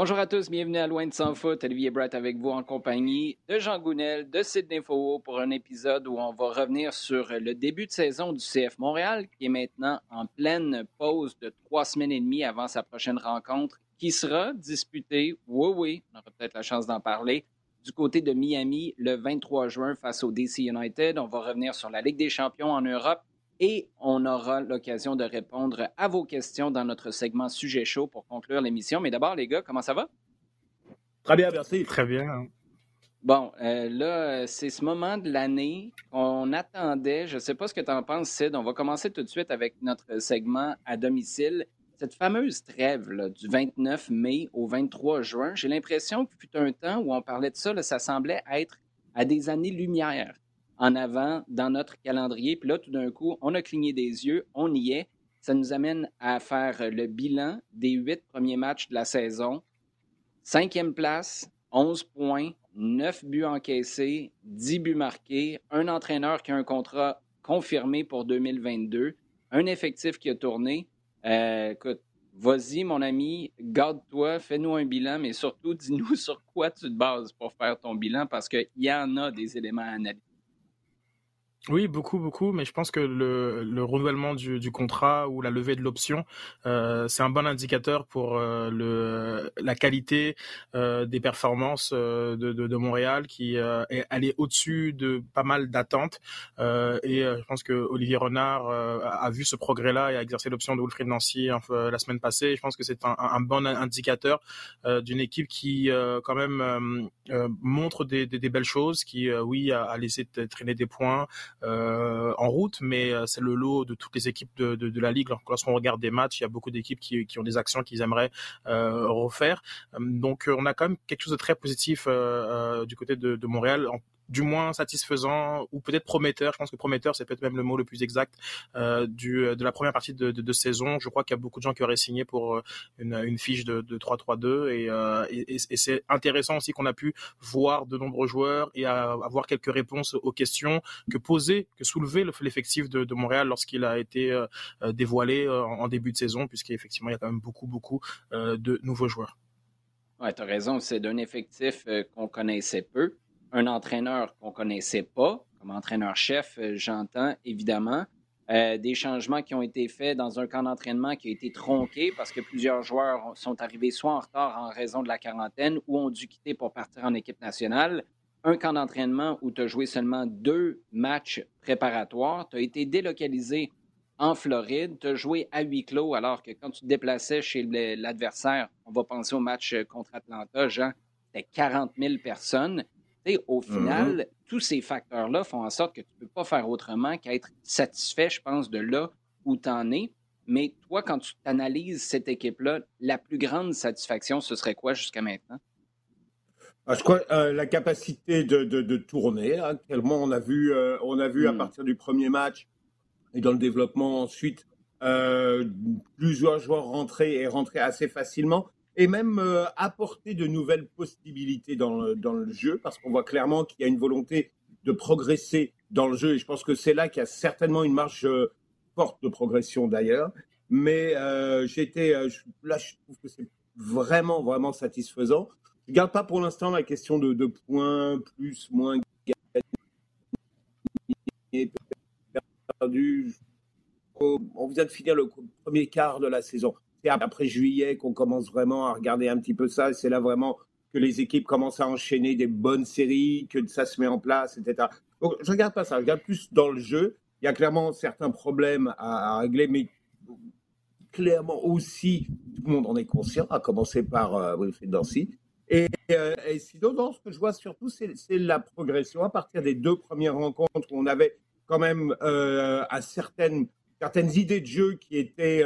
Bonjour à tous, bienvenue à Loin de Sans Foot. Olivier Brett avec vous en compagnie de Jean Gounel, de Sydney Faux pour un épisode où on va revenir sur le début de saison du CF Montréal, qui est maintenant en pleine pause de trois semaines et demie avant sa prochaine rencontre, qui sera disputée, oui, oui, on aura peut-être la chance d'en parler, du côté de Miami le 23 juin face au DC United. On va revenir sur la Ligue des champions en Europe et on aura l'occasion de répondre à vos questions dans notre segment Sujet chaud pour conclure l'émission. Mais d'abord, les gars, comment ça va? Très bien, merci. Très bien. Bon, euh, là, c'est ce moment de l'année qu'on attendait. Je ne sais pas ce que tu en penses, Sid. On va commencer tout de suite avec notre segment à domicile. Cette fameuse trêve là, du 29 mai au 23 juin, j'ai l'impression que fut un temps où on parlait de ça, là, ça semblait être à des années-lumière en avant dans notre calendrier. Puis là, tout d'un coup, on a cligné des yeux, on y est. Ça nous amène à faire le bilan des huit premiers matchs de la saison. Cinquième place, 11 points, 9 buts encaissés, 10 buts marqués, un entraîneur qui a un contrat confirmé pour 2022, un effectif qui a tourné. Euh, écoute, vas-y, mon ami, garde-toi, fais-nous un bilan, mais surtout, dis-nous sur quoi tu te bases pour faire ton bilan, parce qu'il y en a des éléments à analyser. Oui, beaucoup, beaucoup, mais je pense que le, le renouvellement du, du, contrat ou la levée de l'option, euh, c'est un bon indicateur pour euh, le, la qualité euh, des performances euh, de, de, de, Montréal, qui euh, est allée au-dessus de pas mal d'attentes. Euh, et je pense que Olivier Renard a vu ce progrès-là et a exercé l'option de Wilfried Nancy la semaine passée. Je pense que c'est un, un, bon indicateur d'une équipe qui, quand même, montre des, des, des, belles choses, qui, oui, a, a laissé traîner des points. Euh, en route, mais euh, c'est le lot de toutes les équipes de, de, de la ligue. Lorsqu'on regarde des matchs, il y a beaucoup d'équipes qui, qui, ont des actions qu'ils aimeraient euh, refaire. Donc, on a quand même quelque chose de très positif du côté de, de Montréal. Du moins satisfaisant ou peut-être prometteur. Je pense que prometteur, c'est peut-être même le mot le plus exact euh, du, de la première partie de, saison. Je crois qu'il y a beaucoup de gens qui auraient signé pour euh, une, fiche de, de 3-3-2 et, euh, c'est intéressant aussi qu'on a pu voir de nombreux joueurs et avoir quelques réponses aux questions que posait, que soulevait l'effectif de, Montréal lorsqu'il a été euh, dévoilé en, en, début de saison, puisqu'effectivement il y a quand même beaucoup beaucoup de nouveaux joueurs. Ouais, tu as raison, c'est d'un effectif qu'on connaissait peu un entraîneur qu'on connaissait pas, comme entraîneur-chef, euh, j'entends évidemment. Euh, des changements qui ont été faits dans un camp d'entraînement qui a été tronqué parce que plusieurs joueurs sont arrivés soit en retard en raison de la quarantaine ou ont dû quitter pour partir en équipe nationale. Un camp d'entraînement où tu as joué seulement deux matchs préparatoires. Tu as été délocalisé en Floride. Tu as joué à huis clos alors que quand tu te déplaçais chez l'adversaire, on va penser au match contre Atlanta, Jean, c'était 40 000 personnes au final, mm -hmm. tous ces facteurs-là font en sorte que tu ne peux pas faire autrement qu'être satisfait, je pense, de là où tu en es. Mais toi, quand tu analyses cette équipe-là, la plus grande satisfaction, ce serait quoi jusqu'à maintenant? Ah, je crois euh, la capacité de, de, de tourner. Hein, tellement on a vu, euh, on a vu mm. à partir du premier match et dans le développement ensuite, euh, plusieurs joueurs rentrer et rentrer assez facilement et même euh, apporter de nouvelles possibilités dans le, dans le jeu, parce qu'on voit clairement qu'il y a une volonté de progresser dans le jeu, et je pense que c'est là qu'il y a certainement une marge euh, forte de progression d'ailleurs. Mais euh, j'étais euh, là, je trouve que c'est vraiment, vraiment satisfaisant. Je ne garde pas pour l'instant la question de, points, plus, moins perdu. On vient de finir le premier quart de la saison c'est après juillet qu'on commence vraiment à regarder un petit peu ça. C'est là vraiment que les équipes commencent à enchaîner des bonnes séries, que ça se met en place, etc. Donc, je regarde pas ça. Je regarde plus dans le jeu. Il y a clairement certains problèmes à, régler, mais clairement aussi, tout le monde en est conscient, à commencer par euh, Dancy. Et, sinon, ce que je vois surtout, c'est la progression à partir des deux premières rencontres où on avait quand même à certaines, certaines idées de jeu qui étaient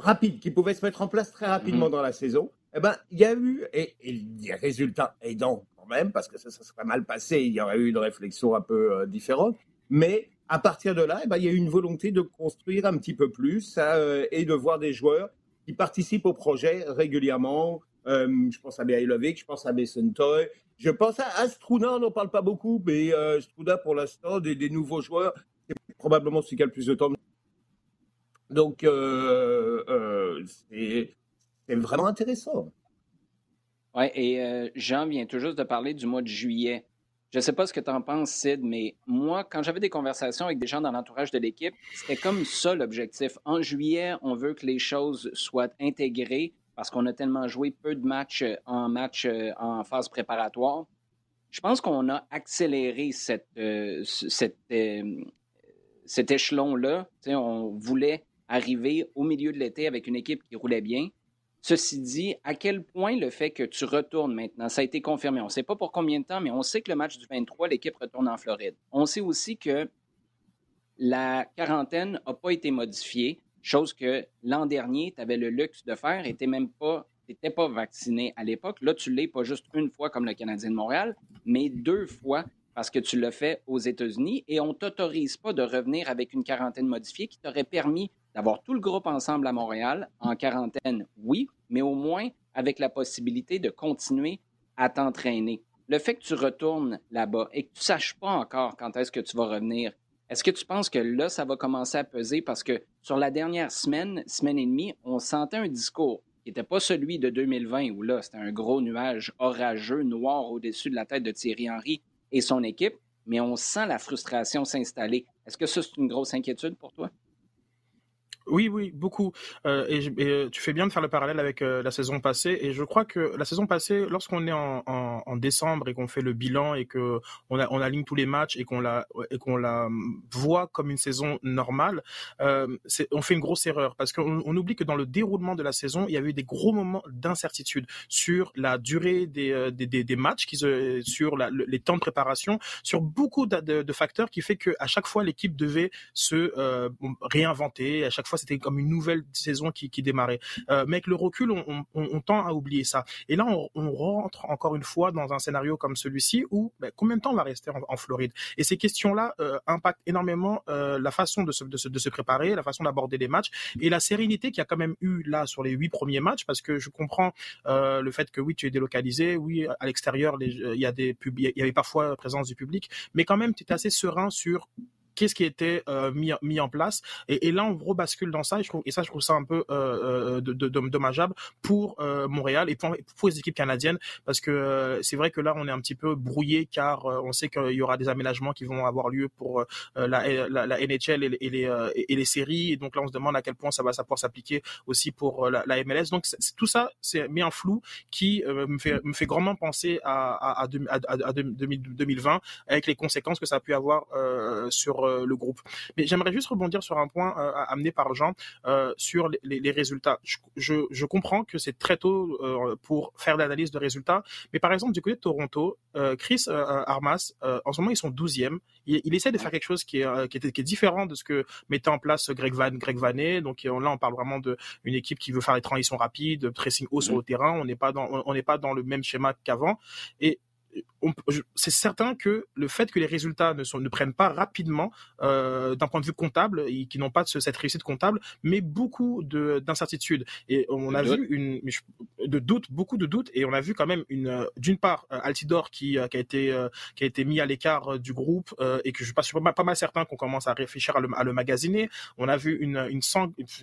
rapides, qui pouvaient se mettre en place très rapidement mm-hmm. dans la saison. Eh ben, il y a eu, et, et des résultats aidants quand même, parce que ça, ça serait mal passé, il y aurait eu une réflexion un peu différente. Mais à partir de là, eh ben, il y a eu une volonté de construire un petit peu plus euh, et de voir des joueurs qui participent au projet régulièrement. Euh, je pense à Mihailovic, je pense à Toy, je pense à Astruna, on n'en parle pas beaucoup, mais euh, Astruna pour l'instant, des, nouveaux joueurs, c'est probablement celui qui a le plus de temps. Donc, euh, c'est vraiment intéressant. Oui, et Jean vient tout juste de parler du mois de juillet. Je ne sais pas ce que tu en penses, Sid, mais moi, quand j'avais des conversations avec des gens dans l'entourage de l'équipe, c'était comme ça l'objectif. En juillet, on veut que les choses soient intégrées parce qu'on a tellement joué peu de matchs euh, en match euh, en phase préparatoire. Je pense qu'on a accéléré cette, euh, cet échelon-là. On voulait arriver au milieu de l'été avec une équipe qui roulait bien. Ceci dit, à quel point le fait que tu retournes maintenant, ça a été confirmé. On ne sait pas pour combien de temps, mais on sait que le match du 23, l'équipe retourne en Floride. On sait aussi que la quarantaine n'a pas été modifiée, chose que l'an dernier, tu avais le luxe de faire et tu même pas, pas vacciné à l'époque. Là, tu l'es pas juste une fois comme le Canadien de Montréal, mais deux fois parce que tu l'as fait aux États-Unis et on ne t'autorise pas de revenir avec une quarantaine modifiée qui t'aurait permis d'avoir tout le groupe ensemble à Montréal, en quarantaine, oui, mais au moins avec la possibilité de continuer à t'entraîner. Le fait que tu retournes là-bas et que tu ne saches pas encore quand est-ce que tu vas revenir, est-ce que tu penses que là, ça va commencer à peser? Parce que sur la dernière semaine, semaine et demie, on sentait un discours qui n'était pas celui de 2020 où là, c'était un gros nuage orageux, noir au-dessus de la tête de Thierry Henry et son équipe, mais on sent la frustration s'installer. Est-ce que ça, c'est une grosse inquiétude pour toi? Oui, oui, beaucoup. Euh, et, euh, tu fais bien de faire le parallèle avec euh, la saison passée. Et je crois que la saison passée, lorsqu'on est en, décembre et qu'on fait le bilan et que on, aligne tous les matchs et qu'on la voit comme une saison normale, on fait une grosse erreur parce qu'on on oublie que dans le déroulement de la saison, il y avait eu des gros moments d'incertitude sur la durée des, matchs, sur les temps de préparation, sur beaucoup de, de, facteurs qui fait que à chaque fois l'équipe devait se réinventer. À chaque fois c'était comme une nouvelle saison qui, démarrait. Euh, mais avec le recul, on, tend à oublier ça. Et là, on, rentre encore une fois dans un scénario comme celui-ci où ben, combien de temps on va rester en, Floride? Et ces questions-là euh, impactent énormément euh, la façon de se, préparer, la façon d'aborder les matchs et la sérénité qu'il y a quand même eu là sur les huit premiers matchs parce que je comprends le fait que oui, tu es délocalisé, oui, à l'extérieur, il y y avait parfois présence du public, mais quand même, tu es assez serein sur qu'est-ce qui était euh, mis, mis en place. Et, et, là, on rebascule dans ça. Et, je trouve, et ça, je trouve ça un peu euh, euh de, de, dommageable pour euh, Montréal et pour, pour, les équipes canadiennes, parce que c'est vrai que là, on est un petit peu brouillé, car on sait qu'il y aura des aménagements qui vont avoir lieu pour la, la, la, NHL et, et les, et les séries. Et donc là, on se demande à quel point ça va, ça pouvoir s'appliquer aussi pour la, la MLS. Donc tout ça, c'est mis en flou qui me, fait, me fait grandement penser à, à, à, à 2020 avec les conséquences que ça a pu avoir sur euh, le groupe. Mais j'aimerais juste rebondir sur un point euh, amené par Jean euh, sur les, résultats. Je, comprends que c'est très tôt pour faire l'analyse de résultats, mais par exemple du côté de Toronto, Chris Armas, en ce moment ils sont 12e. Il, essaie de faire quelque chose qui est, qui est, différent de ce que mettait en place Greg Van Greg Vanet. Donc là on parle vraiment d'une équipe qui veut faire les transitions rapides, pressing haut sur le terrain. On n'est pas dans on n'est pas dans le même schéma qu'avant. Et c'est certain que le fait que les résultats ne, sont, ne prennent pas rapidement euh, d'un point de vue comptable et qui n'ont pas de, cette réussite comptable, mais beaucoup d'incertitudes. Et on a vu une de doutes, beaucoup de doutes, et on a vu quand même une d'une part euh, Altidor qui, euh, qui a été qui a été mis à l'écart du groupe et que je suis pas, pas mal certain qu'on commence à réfléchir à le, à le, magasiner. On a vu une une,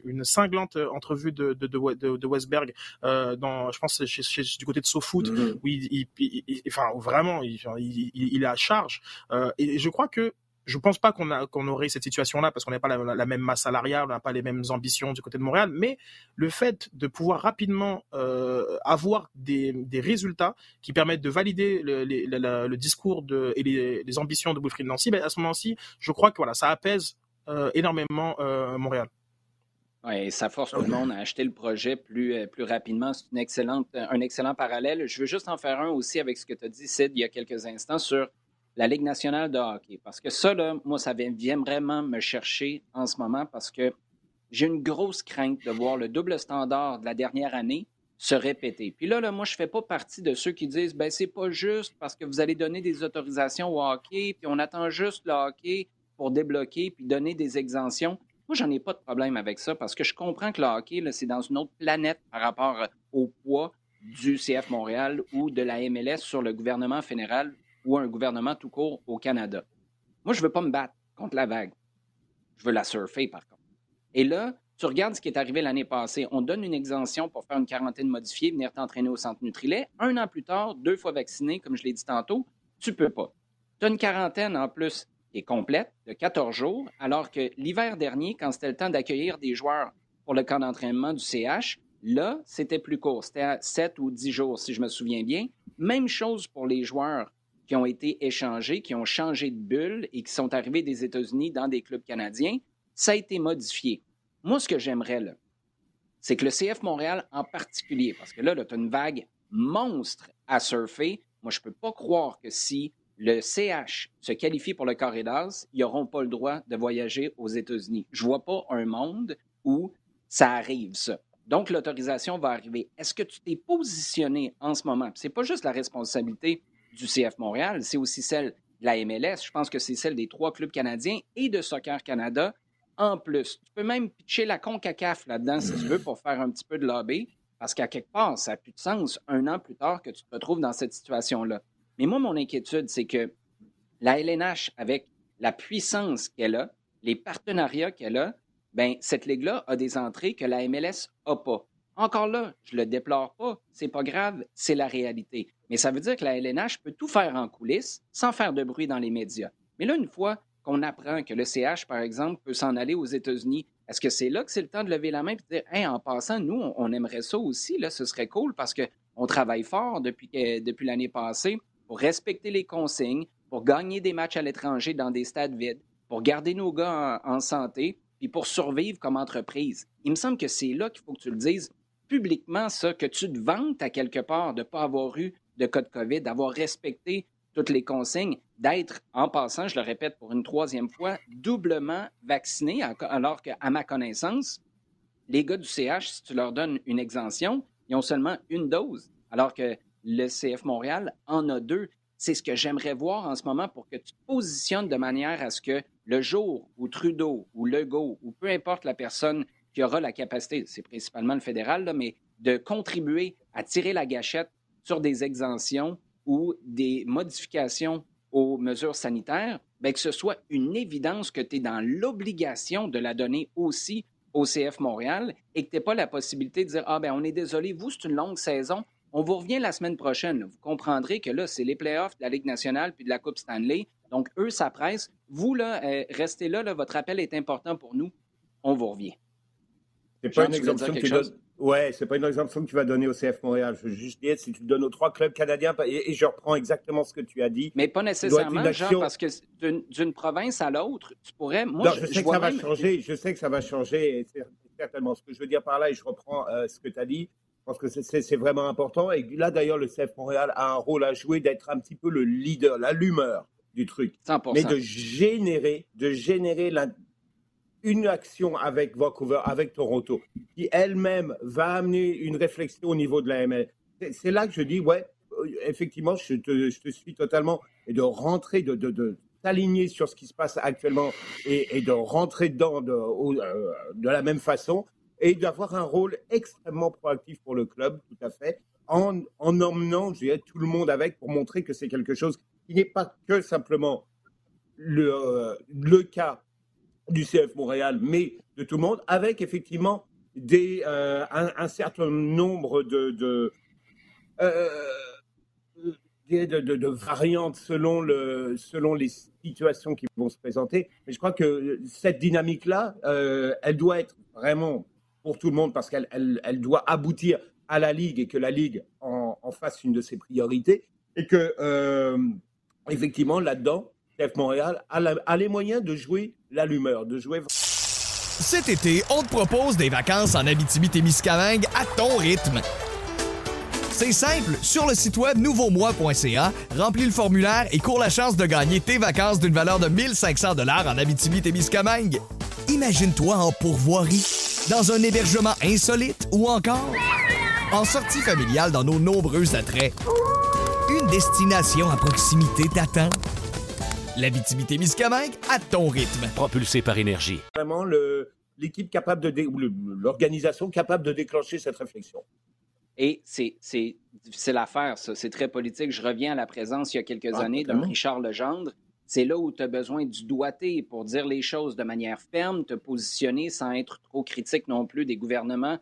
une cinglante entrevue de de, de, de Westberg dans je pense chez, du côté de SoFoot mm-hmm. où il, il, enfin vraiment, il, est à charge. Euh, et je crois que je pense pas qu'on aurait cette situation-là parce qu'on n'a pas la, même masse salariale, on n'a pas les mêmes ambitions du côté de Montréal. Mais le fait de pouvoir rapidement euh, avoir des, résultats qui permettent de valider le, discours de, et les, ambitions de Wilfried Nancy, ben à ce moment-ci, je crois que voilà, ça apaise euh, énormément Montréal. Oui, ça force tout le monde à acheter le projet plus, euh, plus rapidement. C'est une excellente, un excellent parallèle. Je veux juste en faire un aussi avec ce que tu as dit, Sid, il y a quelques instants sur la Ligue nationale de hockey. Parce que ça, là, moi, ça vient vraiment me chercher en ce moment parce que j'ai une grosse crainte de voir le double standard de la dernière année se répéter. Puis là, là moi, je ne fais pas partie de ceux qui disent ben c'est pas juste parce que vous allez donner des autorisations au hockey, puis on attend juste le hockey pour débloquer puis donner des exemptions. Moi, j'en ai pas de problème avec ça parce que je comprends que le hockey, c'est dans une autre planète par rapport au poids du CF Montréal ou de la MLS sur le gouvernement fédéral ou un gouvernement tout court au Canada. Moi, je veux pas me battre contre la vague. Je veux la surfer, par contre. Et là, tu regardes ce qui est arrivé l'année passée. On donne une exemption pour faire une quarantaine modifiée, venir t'entraîner au centre Nutrilet. Un an plus tard, deux fois vacciné, comme je l'ai dit tantôt, tu peux pas. Tu as une quarantaine en plus est complète de 14 jours, alors que l'hiver dernier, quand c'était le temps d'accueillir des joueurs pour le camp d'entraînement du CH, là, c'était plus court. C'était à 7 ou 10 jours, si je me souviens bien. Même chose pour les joueurs qui ont été échangés, qui ont changé de bulle et qui sont arrivés des États-Unis dans des clubs canadiens. Ça a été modifié. Moi, ce que j'aimerais, c'est que le CF Montréal en particulier, parce que là, là tu as une vague monstre à surfer. Moi, je ne peux pas croire que si le CH se qualifie pour le d'As, ils n'auront pas le droit de voyager aux États-Unis. Je ne vois pas un monde où ça arrive, ça. Donc, l'autorisation va arriver. Est-ce que tu t'es positionné en ce moment? Ce n'est pas juste la responsabilité du CF Montréal, c'est aussi celle de la MLS. Je pense que c'est celle des trois clubs canadiens et de Soccer Canada en plus. Tu peux même pitcher la CONCACAF là-dedans si tu veux pour faire un petit peu de lobby, parce qu'à quelque part, ça n'a plus de sens un an plus tard que tu te retrouves dans cette situation-là. Mais moi, mon inquiétude, c'est que la LNH, avec la puissance qu'elle a, les partenariats qu'elle a, ben cette ligue-là a des entrées que la MLS n'a pas. Encore là, je le déplore pas, c'est pas grave, c'est la réalité. Mais ça veut dire que la LNH peut tout faire en coulisses sans faire de bruit dans les médias. Mais là, une fois qu'on apprend que le CH, par exemple, peut s'en aller aux États-Unis, est-ce que c'est là que c'est le temps de lever la main et de dire en passant, nous, on aimerait ça aussi, là, ce serait cool parce qu'on travaille fort depuis l'année passée pour respecter les consignes, pour gagner des matchs à l'étranger dans des stades vides, pour garder nos gars en, santé, puis pour survivre comme entreprise. Il me semble que c'est là qu'il faut que tu le dises publiquement, ça, que tu te vantes à quelque part de ne pas avoir eu de cas de COVID, d'avoir respecté toutes les consignes, d'être, en passant, je le répète pour une troisième fois, doublement vacciné, alors qu'à ma connaissance, les gars du CH, si tu leur donnes une exemption, ils ont seulement une dose, alors que le CF Montréal en a deux. C'est ce que j'aimerais voir en ce moment pour que tu te positionnes de manière à ce que le jour où Trudeau ou Legault ou peu importe la personne qui aura la capacité, c'est principalement le fédéral, mais de contribuer à tirer la gâchette sur des exemptions ou des modifications aux mesures sanitaires, bien, que ce soit une évidence que tu es dans l'obligation de la donner aussi au CF Montréal et que tu n'aies pas la possibilité de dire Ah, ben on est désolé, vous, c'est une longue saison, on vous revient la semaine prochaine. Vous comprendrez que là, c'est les playoffs de la Ligue nationale puis de la Coupe Stanley. Donc, eux, ça presse. Vous, là, euh, restez là, votre appel est important pour nous. On vous revient. C'est pas une exemption que tu Ouais, c'est pas une exemption que tu vas donner au CF Montréal. Je veux juste dire, si tu le donnes aux trois clubs canadiens, et, je reprends exactement ce que tu as dit. Mais pas nécessairement, Jean, parce que d'une province à l'autre, tu pourrais. Moi, je, sais que ça va changer. Je sais que ça va changer, certainement. Ce que je veux dire par là, et je reprends euh, ce que tu as dit, pense que c'est vraiment important. Et là, d'ailleurs, le CF Montréal a un rôle à jouer d'être un petit peu le leader, l'allumeur du truc. 100%. Mais de générer, de générer la, une action avec Vancouver, avec Toronto, qui elle-même va amener une réflexion au niveau de la ML. C'est là que je dis, ouais, euh, effectivement, je te, je te suis totalement, et de rentrer, de, de, de s'aligner sur ce qui se passe actuellement et, et de rentrer dedans de, euh, de, la même façon et d'avoir un rôle extrêmement proactif pour le club, tout à fait, en, en emmenant je dirais, tout le monde avec pour montrer que c'est quelque chose qui n'est pas que simplement le, euh, cas du CF Montréal, mais de tout le monde, avec effectivement euh, un, certain nombre de, euh, variantes selon, selon les situations qui vont se présenter. Mais je crois que cette dynamique-là, elle doit être vraiment pour tout le monde parce qu'elle elle, elle doit aboutir à la Ligue et que la Ligue en, fasse une de ses priorités. Et que, effectivement, là-dedans, CF Montréal a, a les moyens de jouer l'allumeur, de jouer. Cet été, on te propose des vacances en Abitibi-Témiscamingue à ton rythme. C'est simple, sur le site web nouveaumois.ca, remplis le formulaire et cours la chance de gagner tes vacances d'une valeur de 1500 dollars en Abitibi-Témiscamingue. Imagine-toi en pourvoirie, dans un hébergement insolite ou encore en sortie familiale dans nos nombreux attraits. Une destination à proximité t'attend. L'Abitibi-Témiscamingue à ton rythme. Propulsé par énergie. Vraiment l'équipe capable de l'organisation capable de déclencher cette réflexion. Et c'est difficile à faire, ça. C'est très politique. Je reviens à la présence il y a quelques ah, années d'un Richard Legendre. C'est là où tu as besoin du doigté pour dire les choses de manière ferme, te positionner sans être trop critique non plus des gouvernements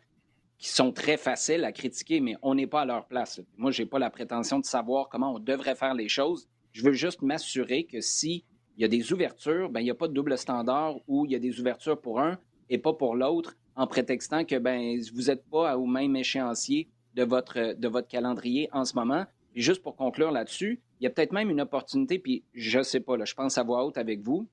qui sont très faciles à critiquer, mais on n'est pas à leur place. Moi, je n'ai pas la prétention de savoir comment on devrait faire les choses. Je veux juste m'assurer que s'il y a des ouvertures, ben, il n'y a pas de double standard où il y a des ouvertures pour un et pas pour l'autre en prétextant que ben, vous n'êtes pas au même échéancier de votre, de votre calendrier en ce moment. Juste pour conclure là-dessus, il y a peut-être même une opportunité, puis je ne sais pas, là, je pense à voix haute avec vous,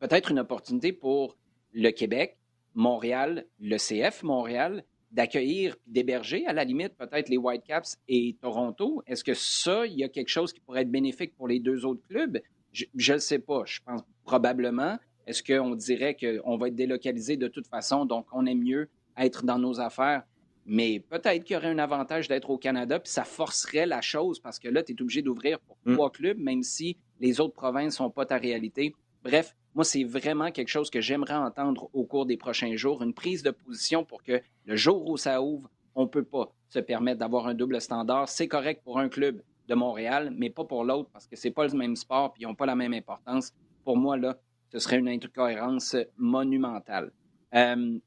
peut-être une opportunité pour le Québec, Montréal, le CF Montréal, d'accueillir, d'héberger à la limite peut-être les Whitecaps et Toronto. Est-ce que ça, il y a quelque chose qui pourrait être bénéfique pour les deux autres clubs? Je ne sais pas. Je pense probablement. Est-ce qu'on dirait qu'on va être délocalisé de toute façon, donc on aime mieux être dans nos affaires mais peut-être qu'il y aurait un avantage d'être au Canada, puis ça forcerait la chose parce que là, tu es obligé d'ouvrir pour mm. trois clubs, même si les autres provinces ne sont pas ta réalité. Bref, moi, c'est vraiment quelque chose que j'aimerais entendre au cours des prochains jours, une prise de position pour que le jour où ça ouvre, on ne peut pas se permettre d'avoir un double standard. C'est correct pour un club de Montréal, mais pas pour l'autre parce que c'est pas le même sport et ils n'ont pas la même importance. Pour moi, là, ce serait une incohérence monumentale. Euh,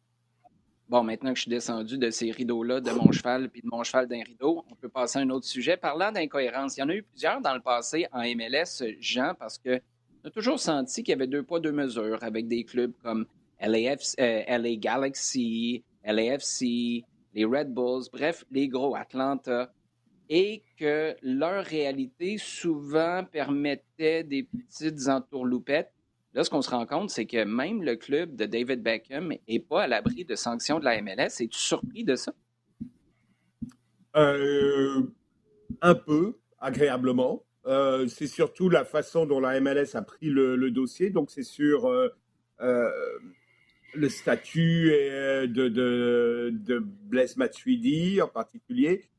Bon, maintenant que je suis descendu de ces rideaux-là, de mon cheval, puis de mon cheval d'un rideau, on peut passer à un autre sujet. Parlant d'incohérence, il y en a eu plusieurs dans le passé en MLS, Jean, parce que on a toujours senti qu'il y avait deux poids, deux mesures avec des clubs comme LAF, euh, LA Galaxy, LAFC, les Red Bulls, bref, les gros Atlanta, et que leur réalité souvent permettait des petites entourloupettes Là, ce qu'on se rend compte, c'est que même le club de David Beckham n'est pas à l'abri de sanctions de la MLS. Es-tu surpris de ça? Euh, un peu, agréablement. Euh, c'est surtout la façon dont la MLS a pris le, dossier. Donc, c'est sur euh, le statut de, de, de Blaise Matuidi en particulier.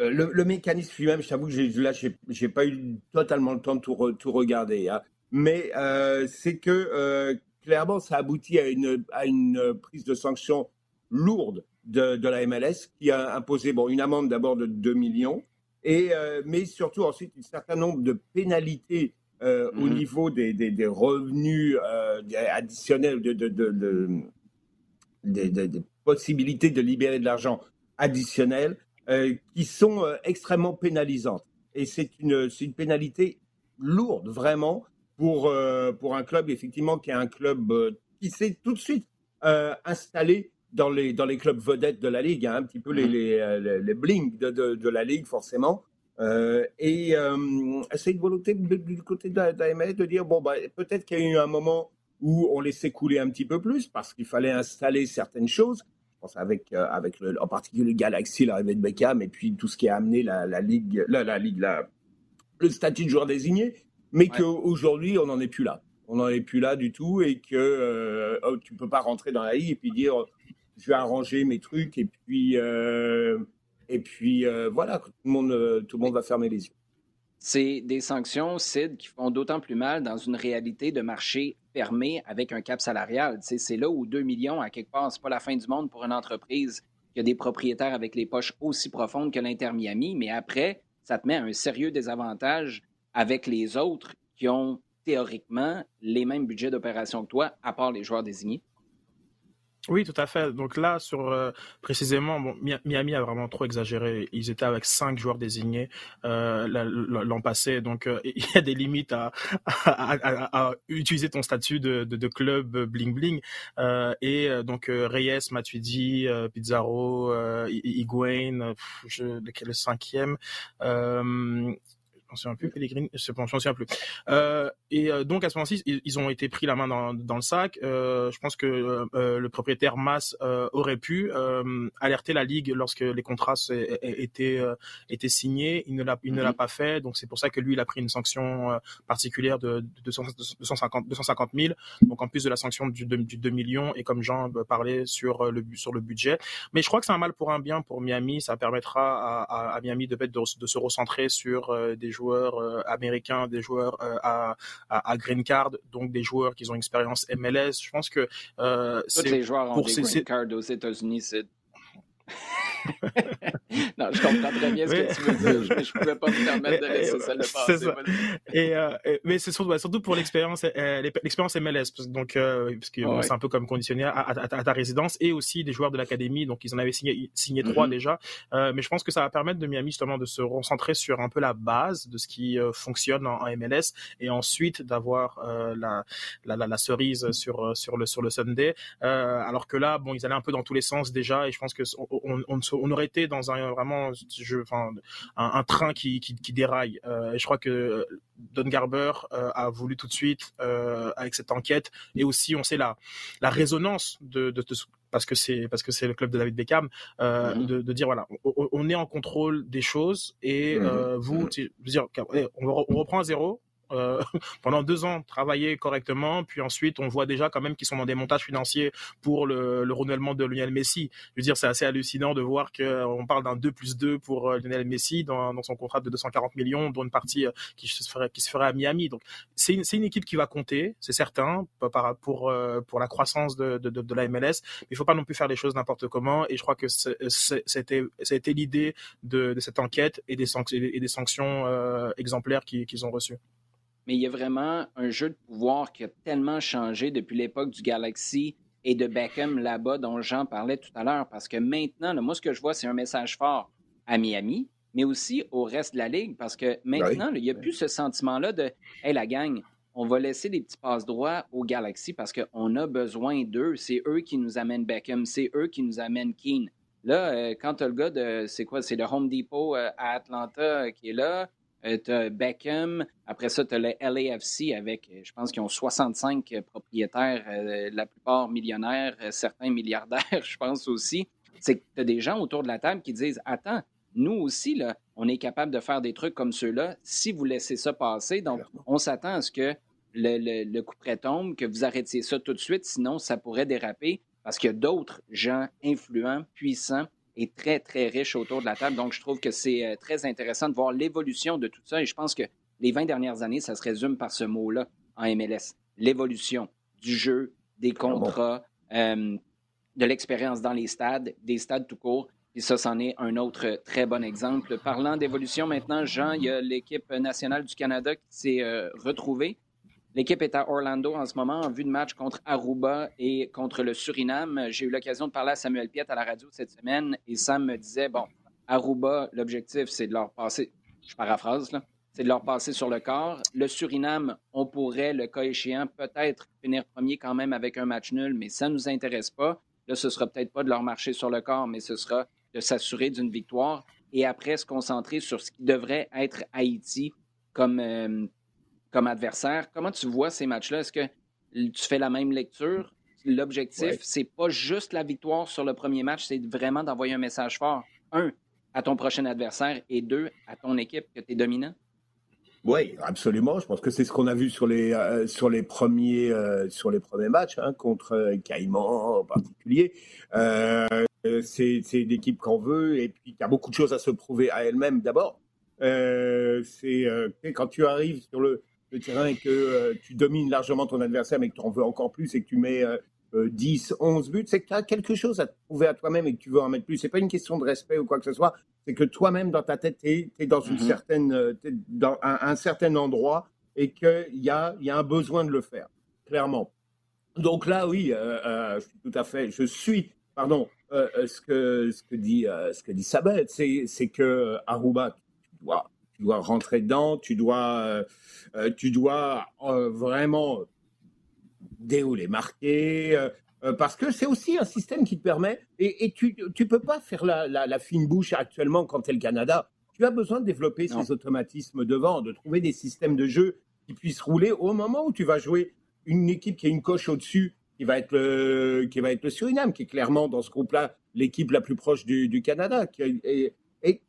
Euh, le, mécanisme lui-même, je t'avoue que là, j'ai, n'ai pas eu totalement le temps de tout, tout regarder. Hein. Mais euh, c'est que euh, clairement, ça aboutit à une, à une prise de sanction lourde de, de, la MLS qui a imposé bon, une amende d'abord de 2 millions, et, mais surtout ensuite un certain nombre de pénalités au mm-hmm. niveau des, des, des revenus additionnels, de, de, de, des possibilités de libérer de l'argent additionnel qui sont euh, extrêmement pénalisantes. Et c'est une, une pénalité lourde, vraiment, pour, euh, pour un club, effectivement, qui est un club qui s'est tout de suite installé dans les, dans les clubs vedettes de la Ligue, hein, un petit peu les, mmh. les, les, bling de, de, de, la Ligue, forcément. Euh, et euh, c'est une volonté du côté la, de dire bon, bah, peut-être qu'il y a eu un moment où on laissait couler un petit peu plus parce qu'il fallait installer certaines choses avec, euh, avec le, en particulier Galaxy, l'arrivée de Beckham, et puis tout ce qui a amené la, la Ligue, la, la Ligue la, le statut de joueur désigné, mais qu'aujourd'hui, on n'en est plus là. On n'en est plus là du tout, et que euh, oh, tu ne peux pas rentrer dans la Ligue et puis dire je vais arranger mes trucs, et puis, euh, et puis voilà, tout le, monde, tout le monde va fermer les yeux c'est des sanctions, Sid, qui font d'autant plus mal dans une réalité de marché fermé avec un cap salarial. C'est là où 2 millions, à quelque part, c'est pas la fin du monde pour une entreprise qui a des propriétaires avec les poches aussi profondes que l'Inter Miami, mais après, ça te met à un sérieux désavantage avec les autres qui ont théoriquement les mêmes budgets d'opération que toi, à part les joueurs désignés. Oui, tout à fait. Donc là, sur euh, précisément, bon, Miami a vraiment trop exagéré. Ils étaient avec cinq joueurs désignés euh, l'an passé, donc euh, il y a des limites à, à, utiliser ton statut de, club bling bling. Euh, et donc Reyes, Matuidi, Pizarro, Higuain, je, le cinquième m'en souviens plus. Pellegrini, je m'en souviens plus. Euh, et euh, donc à ce moment-ci, ils, ont été pris la main dans, dans le sac. Euh, je pense que euh, le propriétaire Mas aurait pu alerter la ligue lorsque les contrats étaient étaient signés. Il ne l'a il ne l'a mhm. pas fait. Donc c'est pour ça que lui, il a pris une sanction particulière de, 250 250 000. Donc en plus de la sanction du, du 2 millions et comme Jean parlait sur le sur le budget. Mais je crois que c'est un mal pour un bien pour Miami. Ça permettra à, à, Miami de, de, de, se recentrer sur des joueurs américains, des joueurs à, à, green card, donc des joueurs qui ont expérience MLS. Je pense que euh, les joueurs ont pour des green card aux États-Unis, c'est non, je comprends très bien ce que tu veux dire, je ne pouvais pas me permettre de laisser ça le passer. Et, euh, mais c'est surtout, bah, surtout, pour l'expérience, euh, l'expérience MLS, donc euh, parce que c'est un peu comme conditionné à, ta résidence, et aussi des joueurs de l'académie, donc ils en avaient signé, signé trois mm-hmm. déjà. Euh, mais je pense que ça va permettre de Miami justement de se recentrer sur un peu la base de ce qui euh, fonctionne en, MLS, et ensuite d'avoir la, la, la, la, cerise sur sur le sur le Sunday. alors que là, bon, ils allaient un peu dans tous les sens déjà, et je pense que on, on, on aurait été dans un vraiment je, enfin, un, train qui, qui, déraille. Euh, je crois que Don Garber euh, a voulu tout de suite euh, avec cette enquête et aussi on sait la la résonance de, de, parce que c'est parce que c'est le club de David Beckham mm-hmm. de, de, dire voilà on, est en contrôle des choses et mm-hmm. vous mm-hmm. dire on, on reprend à zéro euh, pendant deux ans travailler correctement, puis ensuite on voit déjà quand même qu'ils sont dans des montages financiers pour le, le renouvellement de Lionel Messi. Je veux dire, c'est assez hallucinant de voir qu'on parle d'un 2 plus 2 pour euh, Lionel Messi dans, son contrat de 240 millions, dont une partie euh, qui se ferait, à Miami. Donc c'est une, équipe qui va compter, c'est certain, pour, la croissance de, de, la MLS, mais il faut pas non plus faire les choses n'importe comment. Et je crois que c'était l'idée de, cette enquête et des, sanctions, euh, exemplaires qu'ils ont reçues mais il y a vraiment un jeu de pouvoir qui a tellement changé depuis l'époque du Galaxy et de Beckham là-bas dont Jean parlait tout à l'heure. Parce que maintenant, moi, ce que je vois, c'est un message fort à Miami, mais aussi au reste de la Ligue. Parce que maintenant, il n'y a plus ce sentiment-là de Hey, la gang, on va laisser des petits passes droits au Galaxy parce qu'on a besoin d'eux. C'est eux qui nous amènent Beckham, c'est eux qui nous amènent Keane. Là, euh, quand tu as le gars de, c'est quoi, c'est le Home Depot euh, à Atlanta euh, qui est là, euh, tu as Beckham. Après ça, tu as le LAFC avec, euh, je pense qu'ils ont 65 propriétaires, euh, la plupart millionnaires, certains milliardaires, je pense aussi. C'est que tu as des gens autour de la table qui disent Attends, nous aussi, là, on est capable de faire des trucs comme ceux-là si vous laissez ça passer. Donc, on s'attend à ce que le, le, le coup près tombe, que vous arrêtiez ça tout de suite, sinon ça pourrait déraper parce qu'il y a d'autres gens influents, puissants, est très, très riche autour de la table. Donc, je trouve que c'est euh, très intéressant de voir l'évolution de tout ça. Et je pense que les 20 dernières années, ça se résume par ce mot-là en MLS. L'évolution du jeu, des contrats, euh, de l'expérience dans les stades, des stades tout court. Et ça, c'en est un autre très bon exemple. Parlant d'évolution maintenant, Jean, il y a l'équipe nationale du Canada qui s'est euh, retrouvée. L'équipe est à Orlando en ce moment en vue de match contre Aruba et contre le Suriname. J'ai eu l'occasion de parler à Samuel Piet à la radio cette semaine et Sam me disait, bon, Aruba, l'objectif, c'est de leur passer, je paraphrase, là, c'est de leur passer sur le corps. Le Suriname, on pourrait, le cas échéant, peut-être finir premier quand même avec un match nul, mais ça ne nous intéresse pas. Là, ce sera peut-être pas de leur marcher sur le corps, mais ce sera de s'assurer d'une victoire et après se concentrer sur ce qui devrait être Haïti comme, euh, comme adversaire. Comment tu vois ces matchs-là? Est-ce que tu fais la même lecture? L'objectif, c'est pas juste la victoire sur le premier match, c'est vraiment d'envoyer un message fort. Un, à ton prochain adversaire et deux, à ton équipe que tu es dominant? Oui, absolument. Je pense que c'est ce qu'on a vu sur les euh, sur les premiers euh, sur les premiers matchs hein, contre euh, Caïman en particulier. c'est c'est l'équipe qu'on veut et puis il y a beaucoup de choses à se prouver à elle-même d'abord. c'est quand tu arrives sur le le terrain et que euh, tu domines largement ton adversaire, mais que tu en veux encore plus et que tu mets 10, euh, 11 euh, buts, c'est que tu as quelque chose à te prouver à toi-même et que tu veux en mettre plus. C'est pas une question de respect ou quoi que ce soit. C'est que toi-même, dans ta tête, tu es, dans, une mm-hmm. certaine, dans un, certain endroit et qu'il y a, y a un besoin de le faire, clairement. Donc là, oui, je suis tout à fait, je suis, pardon, ce, que, ce que dit, ce que dit Sabet, c'est que Aruba, tu dois tu dois rentrer dedans, tu dois, euh, euh, tu dois euh, vraiment dérouler, marquer, parce que c'est aussi un système qui te permet, et, tu ne peux pas faire la, fine bouche actuellement quand tu es le Canada. tu as besoin de développer ces automatismes devant, de trouver des systèmes de jeu qui puissent rouler au moment où tu vas jouer une équipe qui a une coche au-dessus, qui va être le, qui va être le Suriname, qui est clairement dans ce groupe-là l'équipe la plus proche du, Canada. et,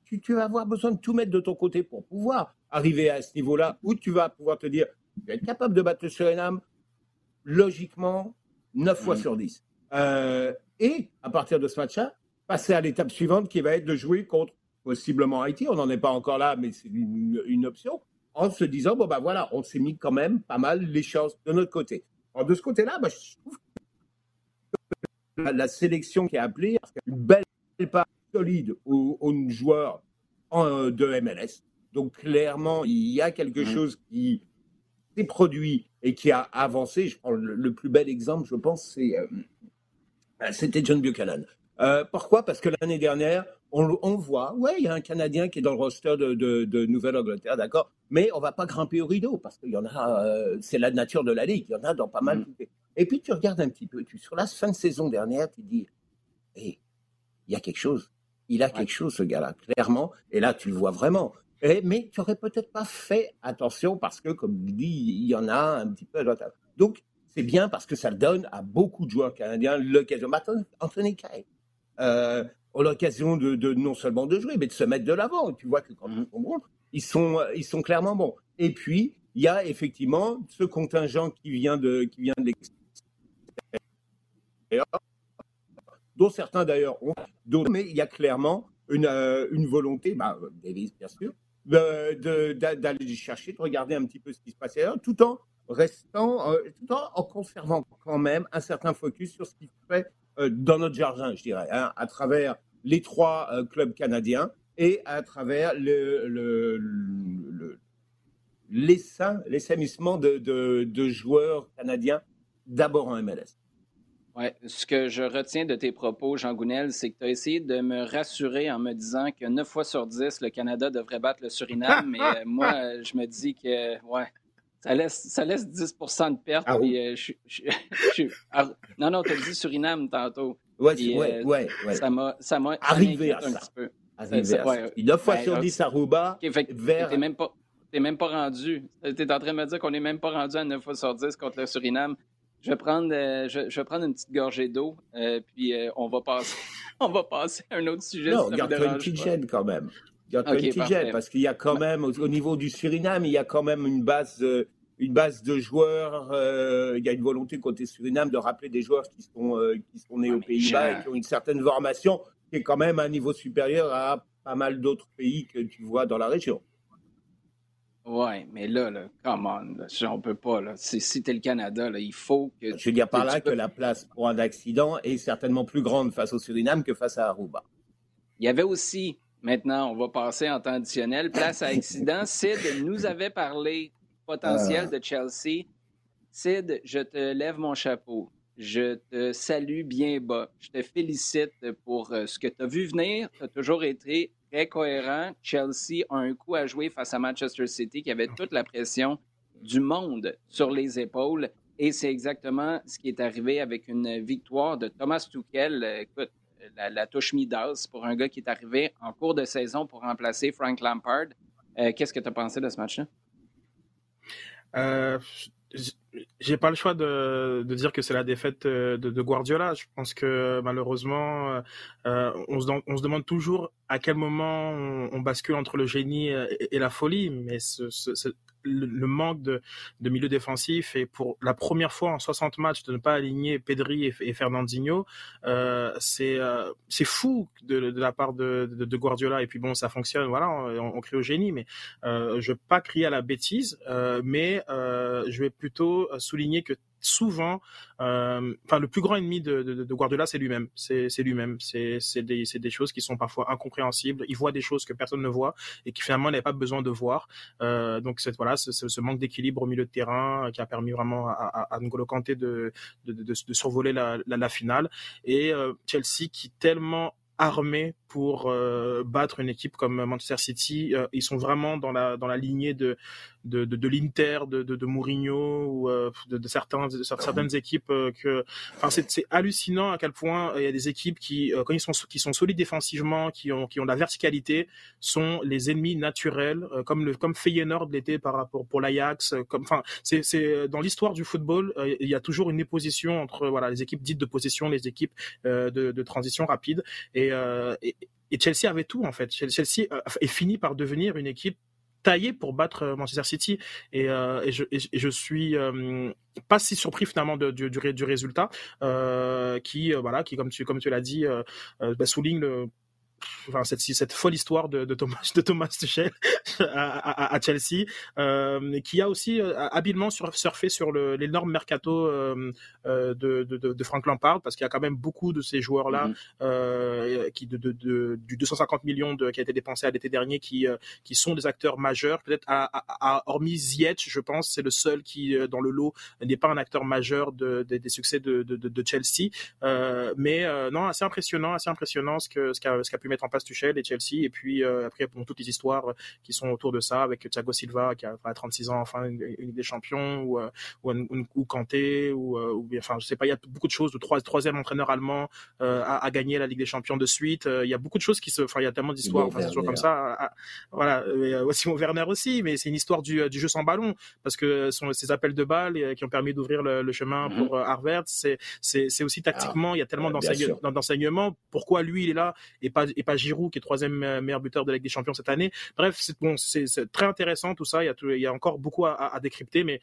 tu, tu, vas avoir besoin de tout mettre de ton côté pour pouvoir arriver à ce niveau-là où tu vas pouvoir te dire, tu vas être capable de battre le Suriname, logiquement, 9 fois mm. sur 10. Euh, et à partir de ce match-là, passer à l'étape suivante qui va être de jouer contre possiblement Haïti. On n'en est pas encore là, mais c'est une, option. En se disant, bon, ben voilà, on s'est mis quand même pas mal les chances de notre côté. Alors, de ce côté-là, bah, je trouve que la, sélection qui est appelée, une belle part solide aux, joueurs en, de MLS. Donc, clairement, il y a quelque mm. chose qui s'est produit et qui a avancé. Je prends le, plus bel exemple, je pense, c'est euh, euh, c'était John Buchanan. Euh, pourquoi? Parce que l'année dernière, on, on voit, ouais, il y a un Canadien qui est dans le roster de, de, Nouvelle-Angleterre, d'accord, mais on va pas grimper au rideau parce qu'il y en a, c'est la nature de la ligue, il y en a dans pas mal. Mm. Et puis tu regardes un petit peu, tu, sur la fin de saison dernière, tu dis, hey, il y a quelque chose, il a quelque chose ce gars-là, clairement, et là tu le vois vraiment. Mais tu aurais peut-être pas fait attention parce que, comme dit, il y en a un petit peu Donc, c'est bien parce que ça donne à beaucoup de joueurs canadiens l'occasion. Anthony Kay euh, a l'occasion de, non seulement de jouer, mais de se mettre de l'avant. Tu vois que quand ils sont bons, ils sont, ils sont clairement bons. Et puis, il y a effectivement ce contingent qui vient de, qui vient de dont certains d'ailleurs ont d'autres, mais il y a clairement une, euh, volonté, bah, bien sûr, d'aller chercher, de regarder un petit peu ce qui se passe ailleurs, tout en restant, euh, tout en, conservant quand même un certain focus sur ce qui se fait euh, dans notre jardin, je dirais, hein, à travers les trois euh, clubs canadiens et à travers le, le, le, l'essaimissement de joueurs canadiens d'abord en MLS. Oui, ce que je retiens de tes propos, Jean Gounel, c'est que tu as essayé de me rassurer en me disant que 9 fois sur 10, le Canada devrait battre le Suriname, mais euh, moi, je me dis que, ouais, ça laisse, ça laisse 10% de perte. Ah euh, ah, non, non, tu as dit Suriname tantôt. Oui, oui, euh, ouais, ouais, Ça m'a, ça arrivé à un ça. petit peu. Arrivé à ça. 9 fois sur 10 à Rouba, vers... T'es même pas... même pas rendu. Tu es en train de me dire qu'on n'est même pas rendu à 9 fois sur 10 contre le Suriname. Je vais prendre, euh, je, vais prendre une petite gorgée d'eau, euh, puis euh, on, va passer, on va passer à un autre sujet. Non, garde-toi une petite gêne quand même. Garde-toi une petite gêne, parce qu'il y a quand même, au, niveau du Suriname, il y a quand même une base, une base de joueurs. il y a une volonté côté Suriname de rappeler des joueurs qui sont, qui sont nés aux Pays-Bas et qui ont une certaine formation qui est quand même à un niveau supérieur à pas mal d'autres pays que tu vois dans la région. Oui, mais là, là, come on, là, on peut pas. Là. Si, t'es le Canada, là, il faut que. Je veux dire par là que la place pour un accident est certainement plus grande face au Suriname que face à Aruba. Il y avait aussi, maintenant, on va passer en temps additionnel, place à accident. Sid nous avait parlé potentiel ah. de Chelsea. Sid, je te lève mon chapeau. Je te salue bien bas. Je te félicite pour euh, ce que tu as vu venir. Tu as toujours été cohérent. Chelsea a un coup à jouer face à Manchester City qui avait toute la pression du monde sur les épaules. Et c'est exactement ce qui est arrivé avec une victoire de Thomas Tuchel. Écoute, la, touche Midas pour un gars qui est arrivé en cours de saison pour remplacer Frank Lampard. Euh, qu'est-ce que tu as pensé de ce match-là? Euh, j'ai pas le choix de, de dire que c'est la défaite euh, de, Guardiola. Je pense que malheureusement, euh, euh on, se, on, se, demande toujours à quel moment on, bascule entre le génie et, la folie. Mais le, manque de, de, milieu défensif et pour la première fois en 60 matchs de ne pas aligner Pedri et, Fernandinho, euh, c'est euh, c'est fou de, de, la part de, de, Guardiola. Et puis bon, ça fonctionne, voilà, on, on crie au génie, mais euh, je vais pas crier à la bêtise, euh, mais euh, je vais plutôt souligner que souvent, euh, le plus grand ennemi de, Guardiola, c'est lui-même. C'est lui-même. C'est des, choses qui sont parfois incompréhensibles. Il voit des choses que personne ne voit et qui finalement n'avait pas besoin de voir. Euh, donc c'est voilà, ce, ce manque d'équilibre au milieu de terrain qui a permis vraiment à, à, N'Golo Kanté de, survoler la, finale. Et euh, Chelsea qui tellement armé pour euh, battre une équipe comme Manchester City. Euh, ils sont vraiment dans la dans la lignée de de, de, de l'Inter, de, de, de, Mourinho ou de, de, certains, de certaines équipes que, enfin, c'est hallucinant à quel point il y a des équipes qui, quand ils sont, qui sont solides défensivement, qui ont, qui ont la verticalité, sont les ennemis naturels, comme le, comme Feyenoord l'était par rapport pour l'Ajax, comme, enfin, c'est dans l'histoire du football, il y a toujours une opposition entre voilà les équipes dites de possession, les équipes de, de transition rapide, et, et et Chelsea avait tout en fait. Chelsea euh, est fini par devenir une équipe taillée pour battre euh, Manchester City. Et, euh, je, et suis pas si surpris finalement du, du, résultat qui voilà qui comme tu comme tu l'as dit bah, souligne le enfin cette, cette folle histoire de, de Thomas de Thomas Tuchel à, à, à, Chelsea, euh, qui a aussi euh, habilement surfé sur l'énorme mercato euh, de, de, de, Frank Lampard, parce qu'il y a quand même beaucoup de ces joueurs là mm-hmm. qui de, de, du 250 millions de, qui a été dépensé à l'été dernier, qui qui sont des acteurs majeurs. Peut-être à, à, hormis Ziyech, je pense, c'est le seul qui dans le lot n'est pas un acteur majeur de, des succès de, de, Chelsea. mais non, assez impressionnant, assez impressionnant ce que ce qu'a ce qu'a pu mettre en place Tuchel et Chelsea. Et puis euh, après, pour toutes les histoires qui sont autour de ça, avec Thiago Silva qui a 36 ans, enfin une, des champions, ou euh, ou, ou, Kanté, ou, euh, ou, enfin je sais pas, il y a beaucoup de choses. Le troisième entraîneur allemand a, a, gagné la Ligue des Champions de suite. Il y a beaucoup de choses qui se, enfin il y a tellement d'histoires, enfin c'est toujours comme ça. voilà, aussi mon Werner aussi, mais c'est une histoire du, du, jeu sans ballon parce que ces appels de balles qui ont permis d'ouvrir le, chemin mm-hmm. pour Harvard. C'est c'est aussi tactiquement, il y a tellement d'enseignements. Pourquoi lui il est là et pas et pas Giroud qui est troisième meilleur buteur de la Ligue des Champions cette année. Bref, c'est bon, c'est très intéressant tout ça. Il y a, encore beaucoup à, décrypter, mais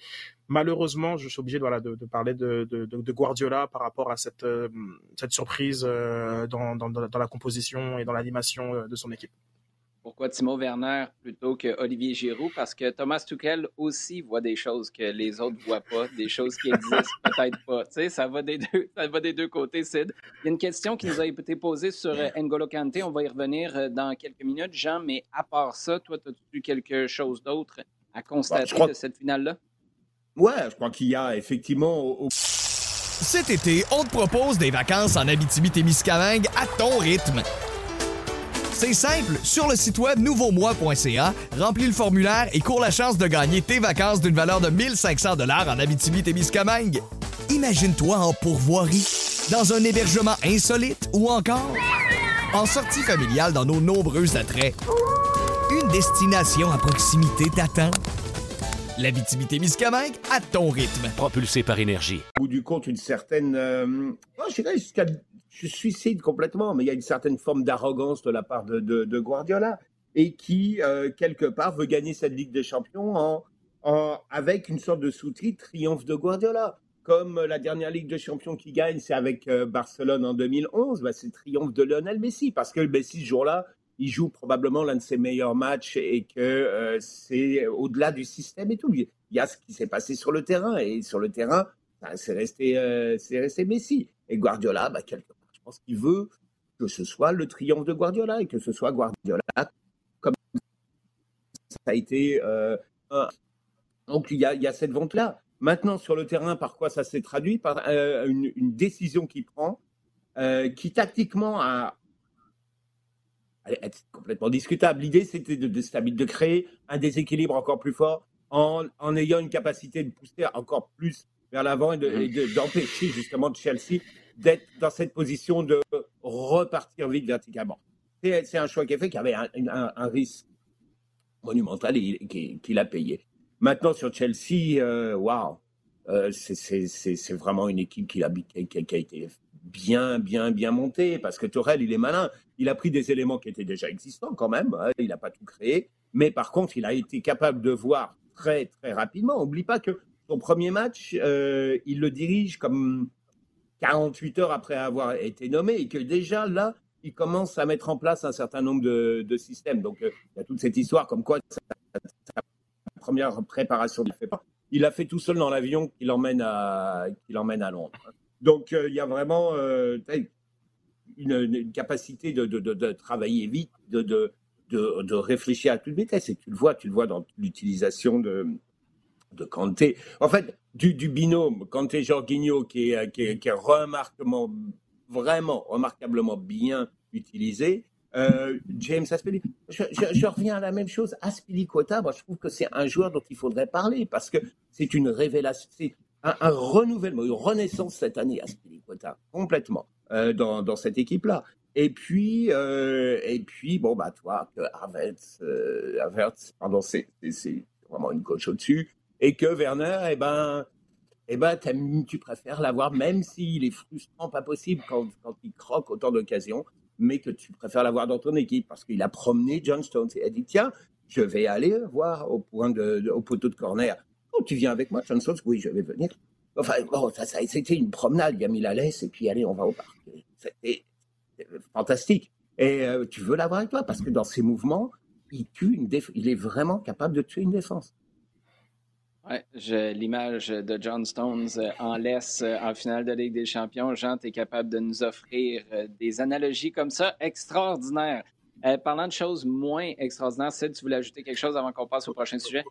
malheureusement, je suis obligé de, parler de, Guardiola par rapport à cette, euh, surprise euh, dans, la composition et dans l'animation euh, de son équipe. Pourquoi Timo Werner plutôt que Olivier Giroud? Parce que Thomas Tuchel aussi voit des choses que les autres ne voient pas, des choses qui existent peut-être pas. Tu sais, ça va, des deux, ça va des deux côtés, Sid. Il y a une question qui nous a été posée sur euh, N'Golo Kanté. On va y revenir euh, dans quelques minutes. Jean, mais à part ça, toi, as-tu quelque chose d'autre à constater de cette finale-là? Ouais, je crois qu'il y a effectivement... Cet été, on te propose des vacances en Abitibi-Témiscamingue à ton rythme. C'est simple, sur le site web nouveaumois.ca, remplis le formulaire et cours la chance de gagner tes vacances d'une valeur de 1500 dollars en Abitibi-Témiscamingue. Imagine-toi en pourvoirie, dans un hébergement insolite ou encore en sortie familiale dans nos nombreux attraits. Une destination à proximité t'attend. L'Abitibi-Témiscamingue à ton rythme. Propulsé par énergie. Au bout du compte, une certaine... Euh, je dirais jusqu'à je suicide complètement, mais il y a une certaine forme d'arrogance de la part de, Guardiola et qui, euh, quelque part, veut gagner cette Ligue des Champions en, avec une sorte de sous-titre triomphe de Guardiola. Comme la dernière Ligue des Champions qui gagne, c'est avec euh, Barcelone en 2011, bah, c'est triomphe de Lionel Messi, parce que Messi, ce jour-là, il joue probablement l'un de ses meilleurs matchs et que euh, c'est au-delà du système et tout. Il y a ce qui s'est passé sur le terrain, et sur le terrain, bah, c'est resté, resté Messi. Et Guardiola, bah, quelque je pense qu'il veut que ce soit le triomphe de Guardiola et que ce soit Guardiola comme ça a été. Euh, donc il y, a, cette vente-là. Maintenant, sur le terrain, par quoi ça s'est traduit? Par euh, une, décision qu'il prend, euh, qui tactiquement a est complètement discutable. L'idée, c'était de, de, créer un déséquilibre encore plus fort en, ayant une capacité de pousser encore plus vers l'avant et d'empêcher justement Chelsea d'être dans cette position de repartir vite verticalement. C'est un choix qui est fait, qui avait un, risque monumental et qu'il a payé. Maintenant, sur Chelsea, euh, waouh, wow, c'est vraiment une équipe qui a, qui, a, été bien, bien, bien montée, parce que Torel, il est malin. Il a pris des éléments qui étaient déjà existants quand même, hein, il n'a pas tout créé, mais par contre, il a été capable de voir très, très rapidement. N'oublie pas que son premier match, euh, il le dirige comme 48 heures après avoir été nommé et que déjà là, il commence à mettre en place un certain nombre de, systèmes. Donc, euh, il y a toute cette histoire comme quoi sa, première préparation, il fait pas. Il l'a fait tout seul dans l'avion qui l'emmène à, à Londres. Donc, euh, il y a vraiment euh, une, capacité de, de, travailler vite, de, de, réfléchir à toute vitesse. Et tu le vois, tu le vois dans l'utilisation de, de Kanté. En fait, du, binôme Kanté-Jorginho qui est, qui, est, qui est remarquablement, vraiment remarquablement bien utilisé. euh, James Aspili. Je, reviens à la même chose. Aspilicueta, moi, je trouve que c'est un joueur dont il faudrait parler parce que c'est une révélation, c'est un, renouvellement, une renaissance cette année, Aspilicueta, complètement, euh, dans, dans, cette équipe-là. Et puis, euh, et puis, bon, bah, toi, que Havertz, euh, pardon, c'est vraiment une coche au-dessus, et que Werner, eh ben, eh ben, tu préfères l'avoir, même s'il est frustrant, pas possible, quand, il croque autant d'occasions, mais que tu préfères l'avoir dans ton équipe parce qu'il a promené John Stones et a dit tiens, je vais aller voir au poteau de corner. Oh, tu viens avec moi, John Stones? Oui, je vais venir. Enfin, bon, ça, c'était une promenade. Il a mis la laisse et puis allez, on va au parc. C'était fantastique. Et euh, tu veux l'avoir avec toi? Parce que dans ses mouvements, il tue une il est vraiment capable de tuer une défense. Ouais, l'image de John Stones euh, en laisse euh, en finale de Ligue des Champions. Jean, tu es capable de nous offrir euh, des analogies comme ça extraordinaires. parlant de choses moins extraordinaires, Sid, tu voulais ajouter quelque chose avant qu'on passe au prochain sujet?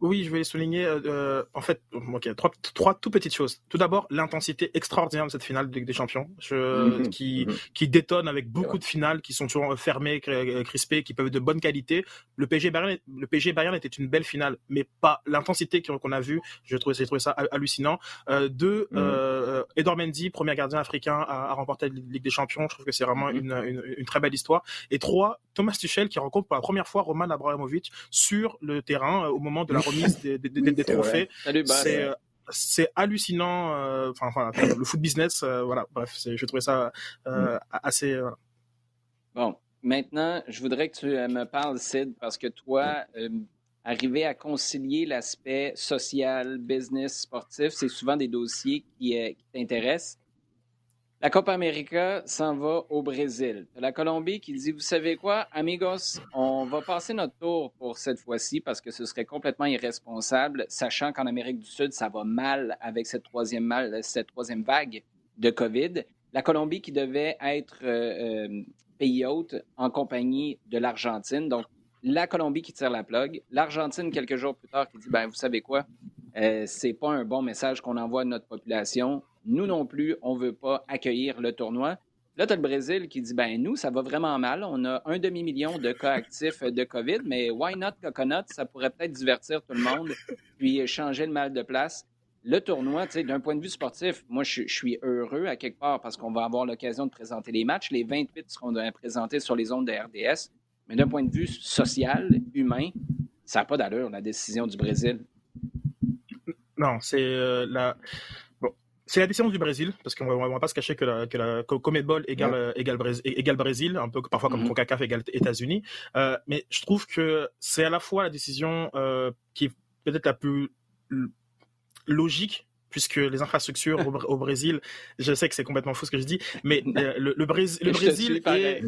Oui, je vais souligner, euh, euh, en fait, ok, trois, trois tout petites choses. Tout d'abord, l'intensité extraordinaire de cette finale de Ligue des Champions, je, mhm. qui, mhm. qui détonne avec beaucoup de finales qui sont toujours fermées, crispées, qui peuvent être de bonne qualité. Le PSG Bayern, le PSG Bayern était une belle finale, mais pas l'intensité qu'on a vue. Je trouvais, j'ai trouvé ça hallucinant. Euh, deux, mhm. euh, Edouard Mendy, premier gardien africain à, à remporter la Ligue des Champions. Je trouve que c'est vraiment une, une, une, très belle histoire. Et trois, Thomas Tuchel qui rencontre pour la première fois Roman Abramovich sur le terrain au moment de la des, trophées. Euh, c'est hallucinant. Euh, enfin, le foot business, euh, voilà. Bref, je trouvais ça mm. assez. Bon, maintenant, je voudrais que tu me parles, Sid, parce que toi, arriver à concilier l'aspect social, business, sportif, c'est souvent des dossiers qui t'intéressent. La Copa América s'en va au Brésil. La Colombie qui dit, vous savez quoi, amigos, on va passer notre tour pour cette fois-ci parce que ce serait complètement irresponsable, sachant qu'en Amérique du Sud, ça va mal avec cette troisième, mal, cette troisième vague de COVID. La Colombie qui devait être euh, euh, pays hôte en compagnie de l'Argentine. Donc, la Colombie qui tire la plug. L'Argentine, quelques jours plus tard, qui dit, ben, vous savez quoi, euh, c'est pas un bon message qu'on envoie à notre population nous non plus, on ne veut pas accueillir le tournoi. Là, tu as le Brésil qui dit ben nous, ça va vraiment mal. On a un demi-million de cas actifs de COVID, mais why not coconut? Ça pourrait peut-être divertir tout le monde, puis changer le mal de place. Le tournoi, d'un point de vue sportif, moi, je, suis heureux à quelque part parce qu'on va avoir l'occasion de présenter les matchs. Les 28 seront présentés sur les ondes de RDS. Mais d'un point de vue social, humain, ça n'a pas d'allure, la décision du Brésil. Non, c'est euh, la. C'est la décision du Brésil, parce qu'on ne va pas se cacher que la, que la Comedball égale, égale, égale, Brésil, un peu parfois comme mm CONCACAF égale États-Unis. Euh, mais je trouve que c'est à la fois la décision euh, qui est peut-être la plus logique puisque les infrastructures au, Brésil, je sais que c'est complètement fou ce que je dis, mais euh, le, le, Brésil, le Brésil est,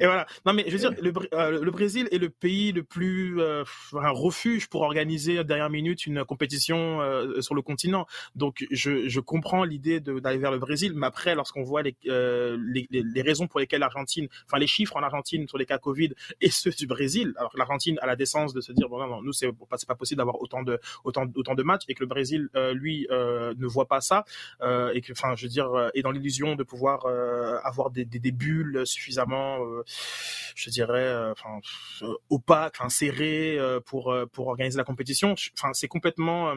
et voilà. Non, mais je veux dire, le, euh, le Brésil est le pays le plus euh, un refuge pour organiser dernière minute une compétition sur le continent. Donc, je, je comprends l'idée d'aller vers le Brésil, mais après, lorsqu'on voit les, les, les, raisons pour lesquelles l'Argentine, enfin les chiffres en Argentine sur les cas Covid et ceux du Brésil, alors que l'Argentine a la décence de se dire bon non, non nous c'est pas, pas possible d'avoir autant de autant autant de matchs et que le Brésil lui ne voit pas ça euh, et que, enfin, je veux dire, euh, est dans l'illusion de pouvoir avoir des, des, bulles suffisamment, je dirais, enfin, opaques, enfin, serrées pour pour organiser la compétition. Enfin, c'est complètement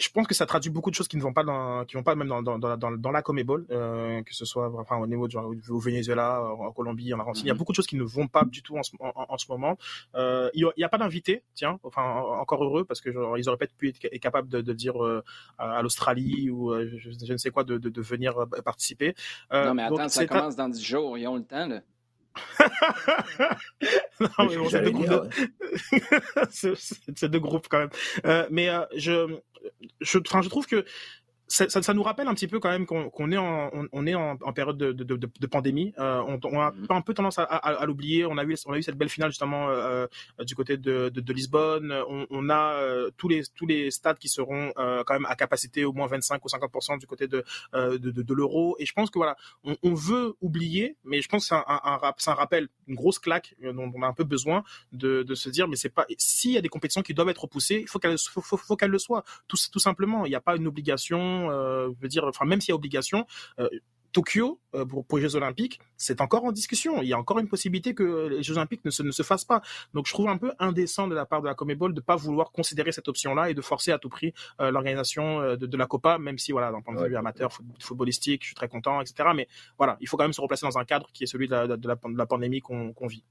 je pense que ça traduit beaucoup de choses qui ne vont pas dans, qui vont pas même dans, dans, dans, dans la Comebol, euh, que ce soit enfin, au niveau du, au Venezuela, en Colombie, en Argentine. Il y a beaucoup de choses qui ne vont pas du tout en ce, en, ce moment. Euh, il n'y a, pas d'invité, tiens, enfin encore heureux parce que genre, ils auraient peut-être pu être capables de, de dire euh, à l'Australie ou je, ne sais quoi de, de, de venir participer. non mais attends, ça commence dans 10 jours, ils ont le temps là. non, mais bon, c'est deux groupes. c'est deux groupes quand même. Euh, mais euh, je, je, je trouve que ça, ça, nous rappelle un petit peu quand même qu'on est en, on, est en, en, période de, de, de, de pandémie. Euh, on, on, a mm-hmm. un peu tendance à, à, à l'oublier. On a eu, on a eu cette belle finale justement euh, euh du côté de, Lisbonne. On, a euh, tous les tous les stades qui seront quand même à capacité au moins 25 ou 50 du côté de l'euro. Et je pense que voilà, on, veut oublier, mais je pense que c'est un, un, un, un, rappel, une grosse claque dont on a un peu besoin de, de se dire, mais c'est pas s'il y a des compétitions qui doivent être repoussées, il faut qu'elles faut, faut, faut qu'elles le soient. Tout, tout simplement, il n'y a pas une obligation euh, je veux dire, enfin même s'il y a obligation, euh, Tokyo pour, pour les Jeux Olympiques, c'est encore en discussion. Il y a encore une possibilité que les Jeux Olympiques ne se, ne se fassent pas. Donc je trouve un peu indécent de la part de la Comebol de pas vouloir considérer cette option-là et de forcer à tout prix l'organisation de, de, la Copa, même si voilà, d'un point de vue amateur, footballistique, je suis très content, etc. Mais voilà, il faut quand même se replacer dans un cadre qui est celui de la, de la, de la pandémie qu'on vit.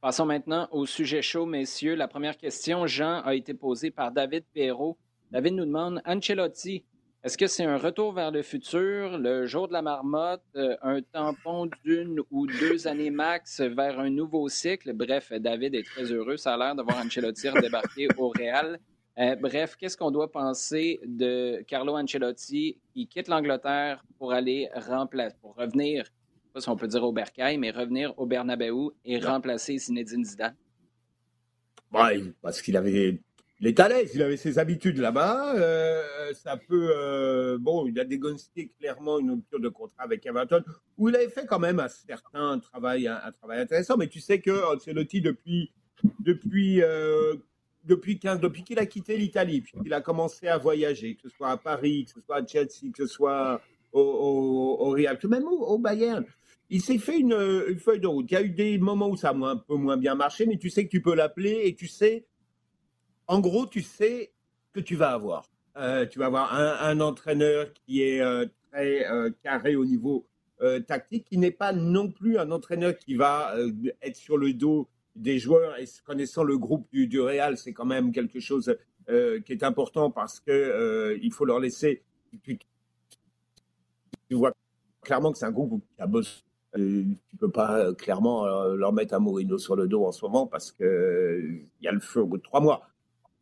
Passons maintenant au sujet chaud, messieurs. La première question, Jean, a été posée par David Perrault. David nous demande Ancelotti, est-ce que c'est un retour vers le futur, le jour de la marmotte, euh, un tampon d'une ou deux années max vers un nouveau cycle? Bref, David est très heureux. Ça a l'air de voir Ancelotti redébarquer au Real. Euh, bref, qu'est-ce qu'on doit penser de Carlo Ancelotti qui quitte l'Angleterre pour aller remplacer, pour revenir pas si on peut dire au Bercail, mais revenir au Bernabeu et remplacer Zinedine Zidane? Ouais, parce qu'il avait. Il est à l'aise, il avait ses habitudes là-bas. Euh, ça peut. Euh, bon, il a dégoncé clairement une rupture de contrat avec Everton, où il avait fait quand même un certain travail, un, travail intéressant. Mais tu sais que Ancelotti, depuis, depuis, euh, depuis, depuis qu'il a quitté l'Italie, puis qu'il a commencé à voyager, que ce soit à Paris, que ce soit à Chelsea, que ce soit au, au, Real, même au, au Bayern, il s'est fait une, feuille de route. Il y a eu des moments où ça a un peu moins bien marché, mais tu sais que tu peux l'appeler et tu sais, en gros, tu sais que tu vas avoir. Euh, tu vas avoir un, entraîneur qui est euh, très euh, carré au niveau tactique, qui n'est pas non plus un entraîneur qui va être sur le dos des joueurs. Et connaissant le groupe du, Real, c'est quand même quelque chose qui est important parce que il faut leur laisser. Tu, vois clairement que c'est un groupe qui a besoin tu peux pas euh, clairement euh, leur mettre un Mourinho sur le dos en ce moment parce que euh, il y a le feu au bout de trois mois.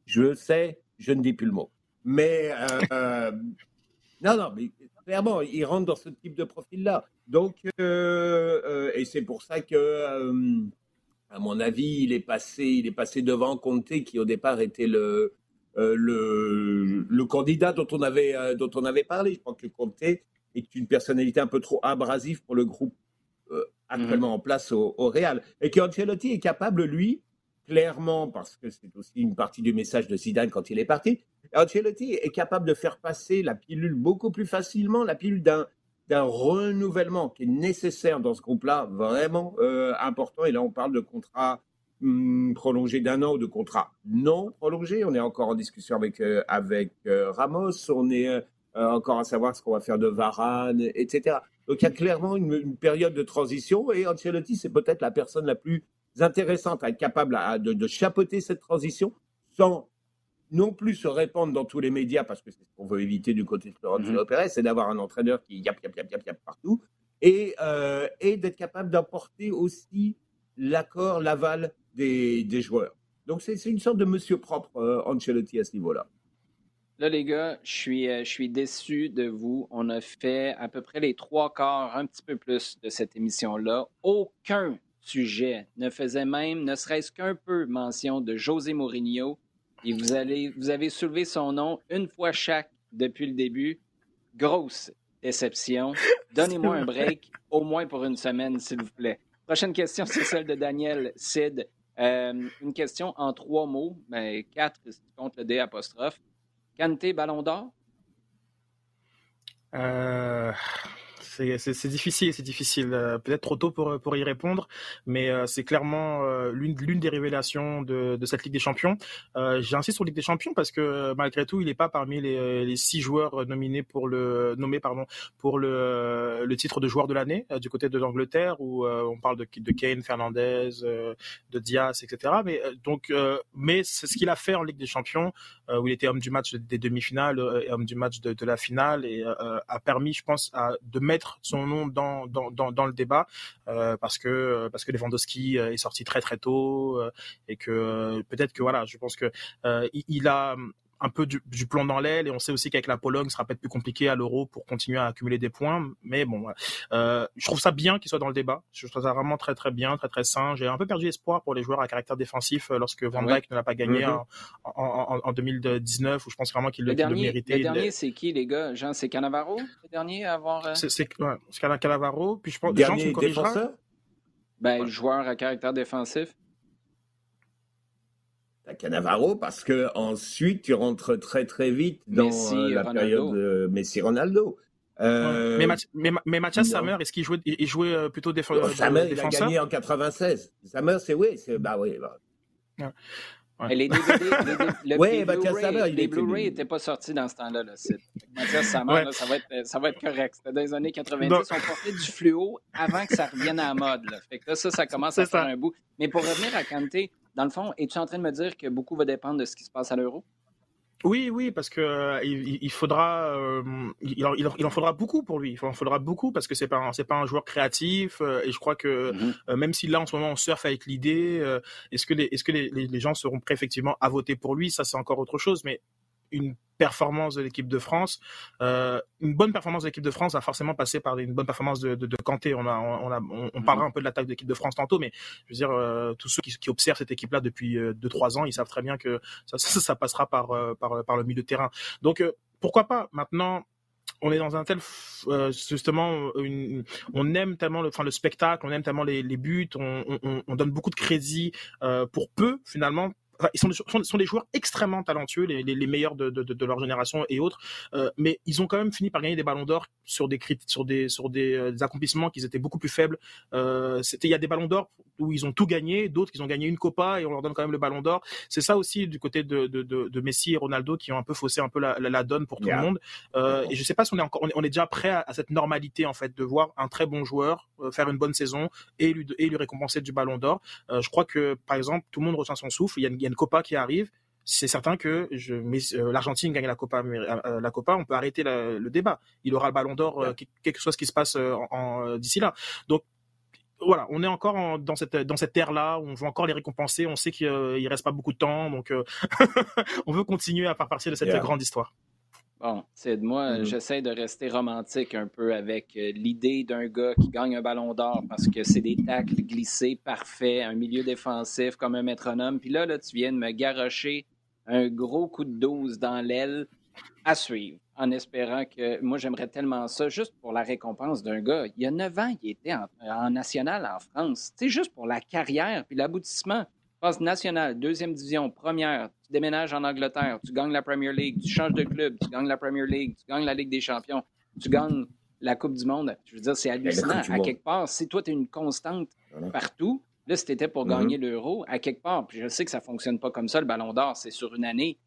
Je le sais, je ne dis plus le mot. Mais non, non, mais clairement, ils rentrent dans ce type de profil-là. Donc, et c'est pour ça que, à mon avis, il est passé, il est passé devant Conte, qui au départ était le le, le candidat dont on avait dont on avait parlé. Je crois que Conte est une personnalité un peu trop abrasive pour le groupe euh, actuellement en place au, Real. Et qu'Ancelotti est capable, lui, clairement, parce que c'est aussi une partie du message de Zidane quand il est parti, Ancelotti est capable de faire passer la pilule beaucoup plus facilement, la pilule d'un renouvellement qui est nécessaire dans ce groupe-là, vraiment euh, important. Et là, on parle de contrat hum, prolongé d'un an ou de contrat non prolongé. On est encore en discussion avec, euh, avec Ramos. On est encore à savoir ce qu'on va faire de Varane, etc. Donc il y a clairement une, période de transition et Ancelotti, c'est peut-être la personne la plus intéressante à être capable de, chapeauter cette transition sans non plus se répandre dans tous les médias, parce que c'est ce qu'on veut éviter du côté de Florentino mm Pérez, c'est d'avoir un entraîneur qui yap, yap, yap, yap, yap partout, et, euh, et d'être capable d'apporter aussi l'accord, l'aval des, des, joueurs. Donc c'est une sorte de monsieur propre, euh, Ancelotti, à ce niveau-là. Là, les gars, je suis, euh, je suis déçu de vous. On a fait à peu près les trois quarts, un petit peu plus de cette émission-là. Aucun sujet ne faisait même, ne serait-ce qu'un peu mention de José Mourinho. Et vous, allez, vous avez soulevé son nom une fois chaque depuis le début. Grosse déception. Donnez-moi un break, au moins pour une semaine, s'il vous plaît. Prochaine question, c'est celle de Daniel Sid. Euh, une question en trois mots, mais ben, quatre si tu comptes le D apostrophe. Kanté, Ballon d'Or? Euh, c'est difficile, c'est difficile. Euh, peut-être trop tôt pour, pour y répondre, mais euh, c'est clairement euh, l'une des révélations de, de, cette Ligue des Champions. J'insiste sur Ligue des Champions parce que malgré tout, il n'est pas parmi les, les, six joueurs nominés pour le nommés pardon pour le, le titre de joueur de l'année du côté de l'Angleterre où on parle de, de Kane, Fernandez, de Diaz, etc. Mais donc, mais c'est ce qu'il a fait en Ligue des Champions où il était homme du match des demi-finales et homme du match de, de la finale et a permis, je pense, à, de mettre son nom dans, le débat euh, parce que parce que Lewandowski euh, est sorti très très tôt euh, et que peut-être que voilà, je pense que il a un peu du, plomb dans l'aile et on sait aussi qu'avec la Pologne, ce sera peut-être plus compliqué à l'Euro pour continuer à accumuler des points. Mais bon, euh, je trouve ça bien qu'il soit dans le débat. Je trouve ça vraiment très très bien, très très sain. J'ai un peu perdu espoir pour les joueurs à caractère défensif euh, lorsque Van Dijk ne l'a pas gagné mm-hmm. en, en, 2019 où je pense vraiment qu'il le, le, méritait. Le dernier, c'est qui les gars? Jean, c'est Cannavaro le dernier à avoir. Euh... C'est ouais, Cannavaro. Puis je pense. Dernier Jean, défenseur? Ben, joueur à caractère défensif. Cannavaro parce que ensuite tu rentres très très vite dans euh, la période de Messi-Ronaldo. Euh, mais, mais, mais, Mathias Samer, est-ce qu'il jouait, il jouait plutôt défenseur Samer, il a gagné en 96. Samer, c'est oui, c'est bah oui. Bah. Ouais. Les DVD, les, ouais, Blu-ray les Blu-ray n'étaient pas sortis dans ce temps-là. Là, Mathias ouais. là, ça, va être, ça va être correct. C'était dans les années 90. Donc... On portait du fluo avant que ça revienne à la mode. Là. Fait que là, ça, ça commence à faire un bout. Mais pour revenir à Kanté, dans le fond, es-tu en train de me dire que beaucoup va dépendre de ce qui se passe à l'euro? Oui, oui, parce que euh, il, faudra, euh, il, en faudra beaucoup pour lui. Il en faudra beaucoup parce que c'est pas, c'est pas un joueur créatif euh, et je crois que mm-hmm. même si là en ce moment on surfe avec l'idée, est-ce que les, est-ce que les, les, gens seront prêts effectivement à voter pour lui? Ça c'est encore autre chose, mais une performance de l'équipe de France. Euh, une bonne performance de l'équipe de France va forcément passer par une bonne performance de, de, de Kanté. On, a, on, a, on, parlera mhm. un peu de l'attaque de l'équipe de France tantôt, mais je veux dire, euh, tous ceux qui, qui, observent cette équipe-là depuis 2-3 euh, ans, ils savent très bien que ça, ça, ça passera par, par, par, le milieu de terrain. Donc, pourquoi pas Maintenant, on est dans un tel justement une, on aime tellement le enfin le spectacle on aime tellement les, les buts on, on, on, donne beaucoup de crédit euh, pour peu finalement ils sont, sont, sont, des joueurs extrêmement talentueux, les, les, les meilleurs de, de, de, leur génération et autres, euh, mais ils ont quand même fini par gagner des ballons d'or sur des sur des sur des, euh, des accomplissements qui étaient beaucoup plus faibles. Euh, c'était il y a des ballons d'or où ils ont tout gagné, d'autres ils ont gagné une Copa et on leur donne quand même le ballon d'or. C'est ça aussi du côté de, de, de, Messi et Ronaldo qui ont un peu faussé un peu la, la, donne pour tout le monde. Et je sais pas si on est encore on est, on est déjà prêt à, à, cette normalité en fait de voir un très bon joueur faire une bonne saison et lui et lui récompenser du ballon d'or. Je crois que par exemple tout le monde retient son souffle. Il y a, il y a une Copa qui arrive c'est certain que je, euh, l'Argentine gagne la Copa, euh, la Copa, on peut arrêter le débat. Il aura le Ballon d'Or, euh, quelque que soit ce qui se passe en, d'ici là. Donc voilà, on est encore dans cette dans cette ère là, on veut encore les récompenser. On sait qu'il ne reste pas beaucoup de temps, donc on veut continuer à faire partie de cette grande histoire. Bon, c'est de moi, mm-hmm. j'essaie de rester romantique un peu avec l'idée d'un gars qui gagne un ballon d'or parce que c'est des tacles glissés parfaits, un milieu défensif comme un métronome. Puis là, là, tu viens de me garrocher un gros coup de dose dans l'aile à suivre, en espérant que moi, j'aimerais tellement ça, juste pour la récompense d'un gars. Il y a neuf ans, il était en, national en France. C'est juste pour la carrière puis l'aboutissement. Passe national, deuxième division, première, tu déménages en Angleterre, tu gagnes la Premier League, tu changes de club, tu gagnes la Premier League, tu gagnes la Ligue des Champions, tu gagnes la Coupe du Monde. Je veux dire, c'est hallucinant. À quelque part, si toi, tu es une constante partout, Là, c'était pour mm-hmm. gagner l'euro, à quelque part, puis je sais que ça ne fonctionne pas comme ça, le ballon d'or, c'est sur une année.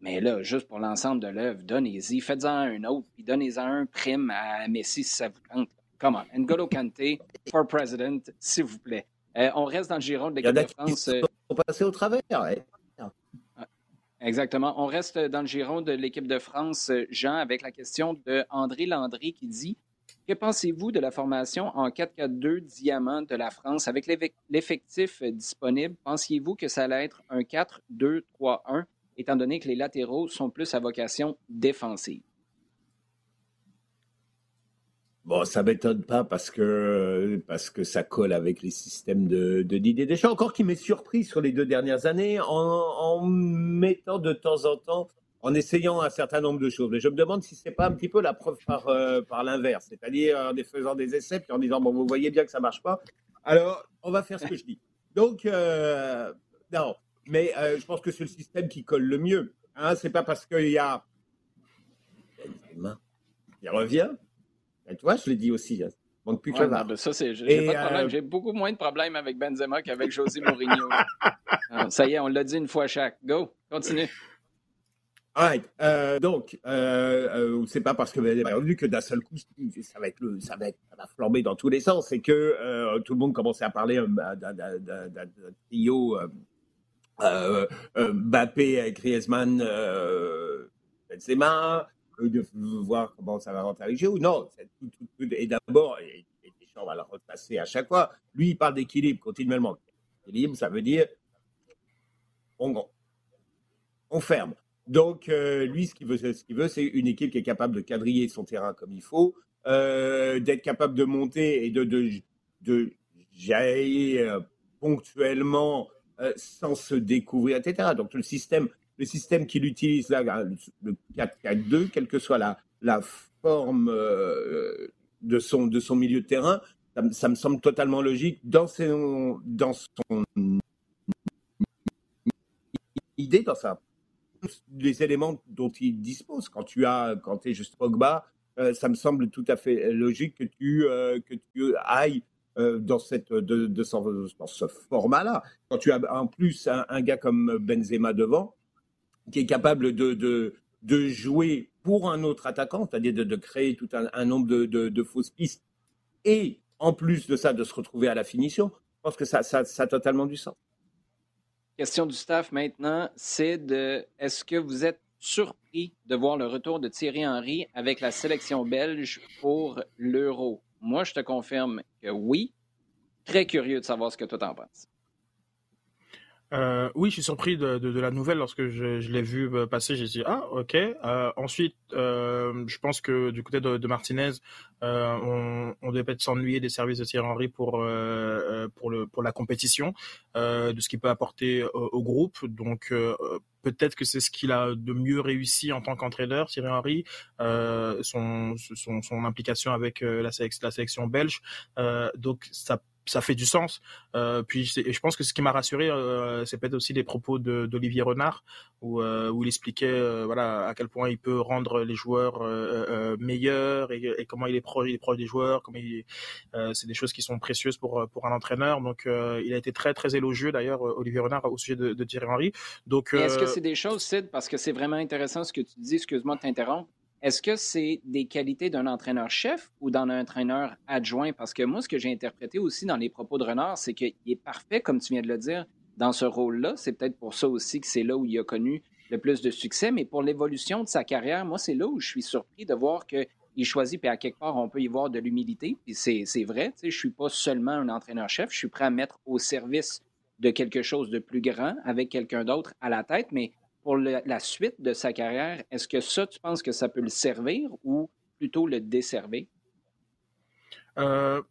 Mais là, juste pour l'ensemble de l'œuvre, donnez-y, faites-en un autre, puis donnez-en un prime à Messi si ça vous tente. Come on. N'Golo Kante, for president, s'il vous plaît. Euh, on reste dans le giron de l'équipe de France. Il faut passer au travers. Exactement. On reste dans le giron de l'équipe de France, Jean, avec la question de André Landry qui dit que pensez-vous de la formation en 4-4-2 diamant de la France? Avec l'effectif disponible? Pensiez-vous que ça allait être un 4-2-3-1, étant donné que les latéraux sont plus à vocation défensive? Bon, ça m'étonne pas parce que parce que ça colle avec les systèmes de, de Didier. Encore qui m'est surpris sur les deux dernières années en, mettant de temps en temps en essayant un certain nombre de choses. Mais je me demande si c'est pas un petit peu la preuve par, euh, par l'inverse, c'est-à-dire en faisant des essais puis en disant bon vous voyez bien que ça marche pas, alors on va faire ce que je dis. Donc euh, non, mais euh, je pense que c'est le système qui colle le mieux. Hein, c'est pas parce qu'il y a il revient. Et toi, je l'ai dit aussi. Hein. Manque plus que ben ça, c'est, j'ai, pas de problème. J'ai beaucoup moins de problèmes avec Benzema qu'avec José Mourinho. ça y est, on l'a dit une fois chaque. Go, continue. Right. Euh, donc, euh, euh, c'est pas parce que vu que d'un seul coup, ça va être le, ça va être, ça va flamber dans tous les sens, c'est que euh, tout le monde commençait à parler euh, d'un trio euh, Mbappé, Griezmann, Benzema, de voir comment ça va rentrer avec ou non. Tout, tout, tout, et d'abord, Deschamps va le repasser à chaque fois. Lui, il parle d'équilibre continuellement. Équilibre, ça veut dire on, on ferme. Donc, euh, lui, ce qu'il veut, ce qu'il c'est une équipe qui est capable de quadriller son terrain comme il faut, euh, d'être capable de monter et de, de, de jaillir ponctuellement euh, sans se découvrir, etc. Donc, le système, le système qu'il utilise là, le 4-4-2, quelle que soit la, forme euh, de, son, milieu de terrain, ça, me semble totalement logique dans, son, dans idée, dans sa les éléments dont il dispose. Quand tu as, quand es juste Pogba, ça me semble tout à fait logique que tu, tu ailles dans, cette, de, ce format-là. Quand tu as en plus un, gars comme Benzema devant, qui est capable de, de, de jouer pour un autre attaquant, c'est-à-dire de, de, créer tout un, nombre de, de, fausses pistes, et en plus de ça, de se retrouver à la finition, je pense que ça, ça, ça a totalement du sens. Question du staff maintenant, c'est de est-ce que vous êtes surpris de voir le retour de Thierry Henry avec la sélection belge pour l'Euro? Moi, je te confirme que oui. Très curieux de savoir ce que toi en penses. Euh, oui, je suis surpris de, la nouvelle lorsque je, l'ai vu euh, passer. J'ai dit ah ok. Euh, ensuite, je pense que du côté de, Martinez, on, devait peut-être s'ennuyer des services de Thierry Henry pour pour la compétition, de ce qu'il peut apporter au, groupe. Donc peut-être que c'est ce qu'il a de mieux réussi en tant qu'entraîneur, Thierry Henry, son, implication avec la, la sélection belge. donc ça ça fait du sens. Euh, puis je pense que ce qui m'a rassuré, euh, c'est peut-être aussi les propos d'Olivier Renard, où, euh, où il expliquait voilà à quel point il peut rendre les joueurs meilleurs et, et, comment il est proche, il est proche des joueurs, comment c'est des choses qui sont précieuses pour pour un entraîneur. Donc il a été très très élogieux d'ailleurs Olivier Renard au sujet de, de Thierry Henry. Donc est-ce que c'est des choses, Sid, parce que c'est vraiment intéressant ce que tu dis. Excuse-moi de t'interrompre. Est-ce que c'est des qualités d'un entraîneur-chef ou d'un entraîneur adjoint? Parce que moi, ce que j'ai interprété aussi dans les propos de Renard, c'est qu'il est parfait, comme tu viens de le dire, dans ce rôle-là. C'est peut-être pour ça aussi que c'est là où il a connu le plus de succès. Mais pour l'évolution de sa carrière, moi, c'est là où je suis surpris de voir qu'il choisit, puis à quelque part, on peut y voir de l'humilité. Puis c'est vrai, je ne suis pas seulement un entraîneur-chef, je suis prêt à mettre au service de quelque chose de plus grand avec quelqu'un d'autre à la tête, mais pour la suite de sa carrière, est-ce que ça, tu penses que ça peut le servir ou plutôt le desservir? Euh,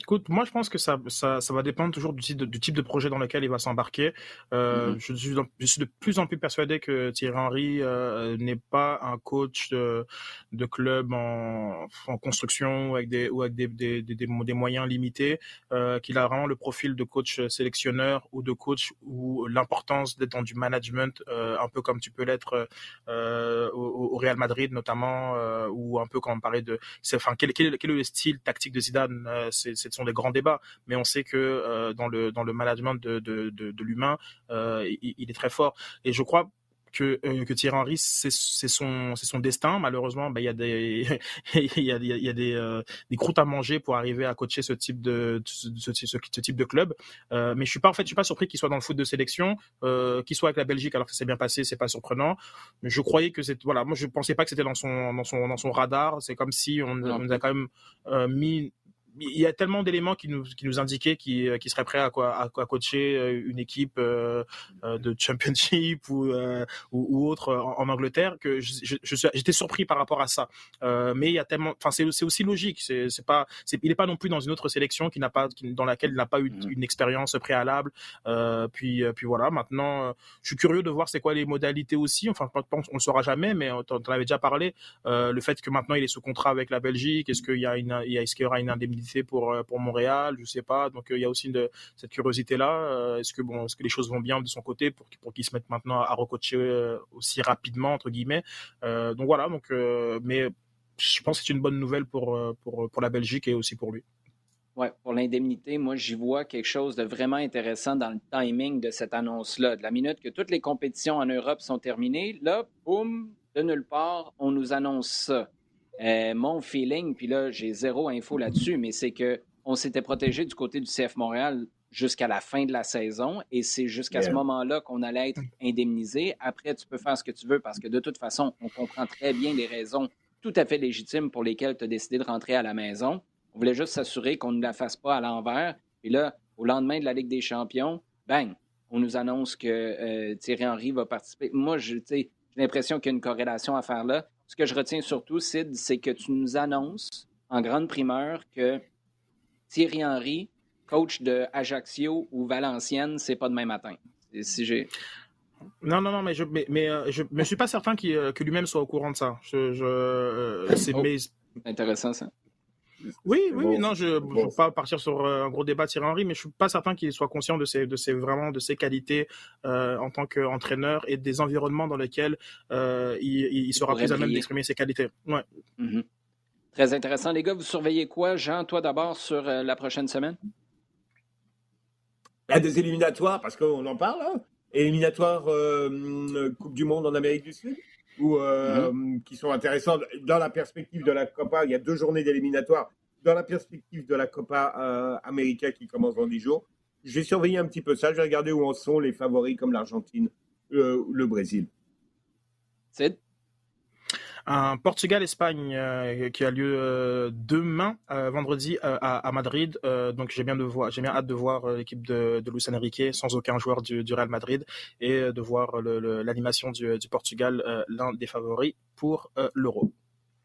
Écoute, moi je pense que ça, ça, ça va dépendre toujours du type, de, du type de projet dans lequel il va s'embarquer. Euh, mm-hmm. je, suis, je, suis, de plus en plus persuadé que Thierry Henry euh, n'est pas un coach de, de club en, en, construction ou avec des, ou avec des, des, des, des moyens limités, euh, qu'il a vraiment le profil de coach sélectionneur ou de coach où l'importance d'être dans du management, euh, un peu comme tu peux l'être euh, au, au, Real Madrid notamment, euh, ou un peu quand on parlait de... Enfin, quel, quel, quel, est le style tactique de Zidane c'est ce sont des grands débats, mais on sait que euh, dans le dans le management de de, de, de l'humain, euh, il, il, est très fort. Et je crois que, euh, que Thierry Henry, c'est son, son destin. Malheureusement, bah, il y a des, il y a, y a des, euh, des croûtes à manger pour arriver à coacher ce type de, ce, ce, ce type de club. Euh, mais je suis pas, en fait, je suis pas surpris qu'il soit dans le foot de sélection, qu'il soit avec la Belgique alors que c'est bien passé, c'est pas surprenant. Mais je croyais que c'est, voilà, moi je pensais pas que c'était dans son, dans son, dans son radar. C'est comme si on, on nous a quand même mis il y a tellement d'éléments qui nous, qui nous indiquaient qui, euh, qui seraient prêts à, quoi, à, à coacher euh, une équipe euh, de championship ou, ou, ou, autre en, Angleterre que je, je, j'étais surpris par rapport à ça. Euh, mais il y a tellement, enfin c'est, aussi logique. C'est, pas, c'est, il n'est pas non plus dans une autre sélection qui n'a pas, qui, dans laquelle il n'a pas eu mmh. une expérience préalable. Puis, puis voilà. Maintenant, je suis curieux de voir c'est quoi les modalités aussi. Enfin, on le saura jamais, mais on en avait déjà parlé. le fait que maintenant il est sous contrat avec la Belgique, est-ce qu'il y a une, est-ce qu'il y aura une indemnité pour euh, pour Montréal, je sais pas. Donc euh, il y a aussi cette curiosité là. Euh, est-ce que bon, est-ce que les choses vont bien de son côté pour pour qu'il se mette maintenant à recoacher aussi rapidement entre guillemets? donc voilà. Donc mais je pense que c'est une bonne nouvelle pour, pour, pour la Belgique et aussi pour lui. Oui, pour l'indemnité, moi, j'y vois quelque chose de vraiment intéressant dans le timing de cette annonce-là. De la minute que toutes les compétitions en Europe sont terminées, là, boum, de nulle part, on nous annonce ça. Euh, mon feeling, puis là, j'ai zéro info là-dessus, mais c'est que on s'était protégé du côté du CF Montréal jusqu'à la fin de la saison et c'est jusqu'à ce moment-là qu'on allait être indemnisé. Après, tu peux faire ce que tu veux parce que de toute façon, on comprend très bien les raisons tout à fait légitimes pour lesquelles tu as décidé de rentrer à la maison. On voulait juste s'assurer qu'on ne la fasse pas à l'envers. Et là, au lendemain de la Ligue des Champions, bang, on nous annonce que euh, Thierry Henry va participer. Moi, j'ai l'impression qu'il y a une corrélation à faire là ce que je retiens surtout, Sid, c'est que tu nous annonces en grande primeur que Thierry Henry, coach de Ajaccio ou Valenciennes, c'est pas demain matin. Si j'ai. Non, non, non, mais je, mais, mais euh, je me suis pas certain euh, que lui-même soit au courant de ça. Je, je, euh, c'est oh. intéressant ça. Oui, oui, non, je ne veux pas partir sur euh, un gros débat Thierry Henry, mais je suis pas certain qu'il soit conscient de ses, de ses vraiment de ses qualités euh, en tant qu'entraîneur et des environnements dans lesquels euh, il, il, sera plus à même d'exprimer ses qualités. Ouais. Mm-hmm. Très intéressant. Les gars, vous surveillez quoi? Jean, toi d'abord sur la prochaine semaine? a des éliminatoires, parce qu'on en parle, hein éliminatoires Coupe du Monde en Amérique du Sud, ou, mm-hmm. qui sont intéressants dans la perspective de la Copa. Il y a deux journées d'éliminatoires dans la perspective de la Copa euh, América qui commence dans 10 jours, j'ai surveillé un petit peu ça. Je vais regarder où en sont les favoris comme l'Argentine, euh, le Brésil. C'est un Portugal-Espagne euh, qui a lieu euh, demain, vendredi, à, Madrid. donc j'ai bien, de voir, j'ai bien hâte de voir l'équipe de, de Luis Enrique sans aucun joueur du, Real Madrid et de voir l'animation du, du, Portugal, l'un des favoris pour l'Euro.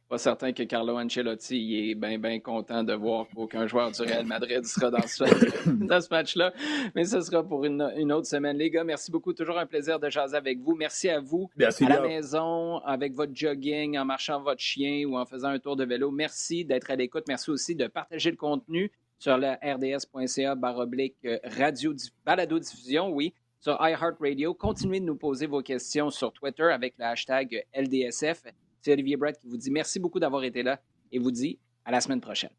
Pas certain que Carlo Ancelotti est bien, bien content de voir qu'aucun joueur du Real Madrid sera dans ce, dans ce match-là. Mais ce sera pour une, une, autre semaine. Les gars, merci beaucoup. Toujours un plaisir de jaser avec vous. Merci à vous. Merci à la maison, avec votre jogging, en marchant votre chien ou en faisant un tour de vélo. Merci d'être à l'écoute. Merci aussi de partager le contenu sur le rds.ca baroblique euh, radio balado diffusion, oui, sur iHeartRadio. Continuez de nous poser vos questions sur Twitter avec le hashtag LDSF. C'est Olivier Brett qui vous dit merci beaucoup d'avoir été là et vous dit à la semaine prochaine.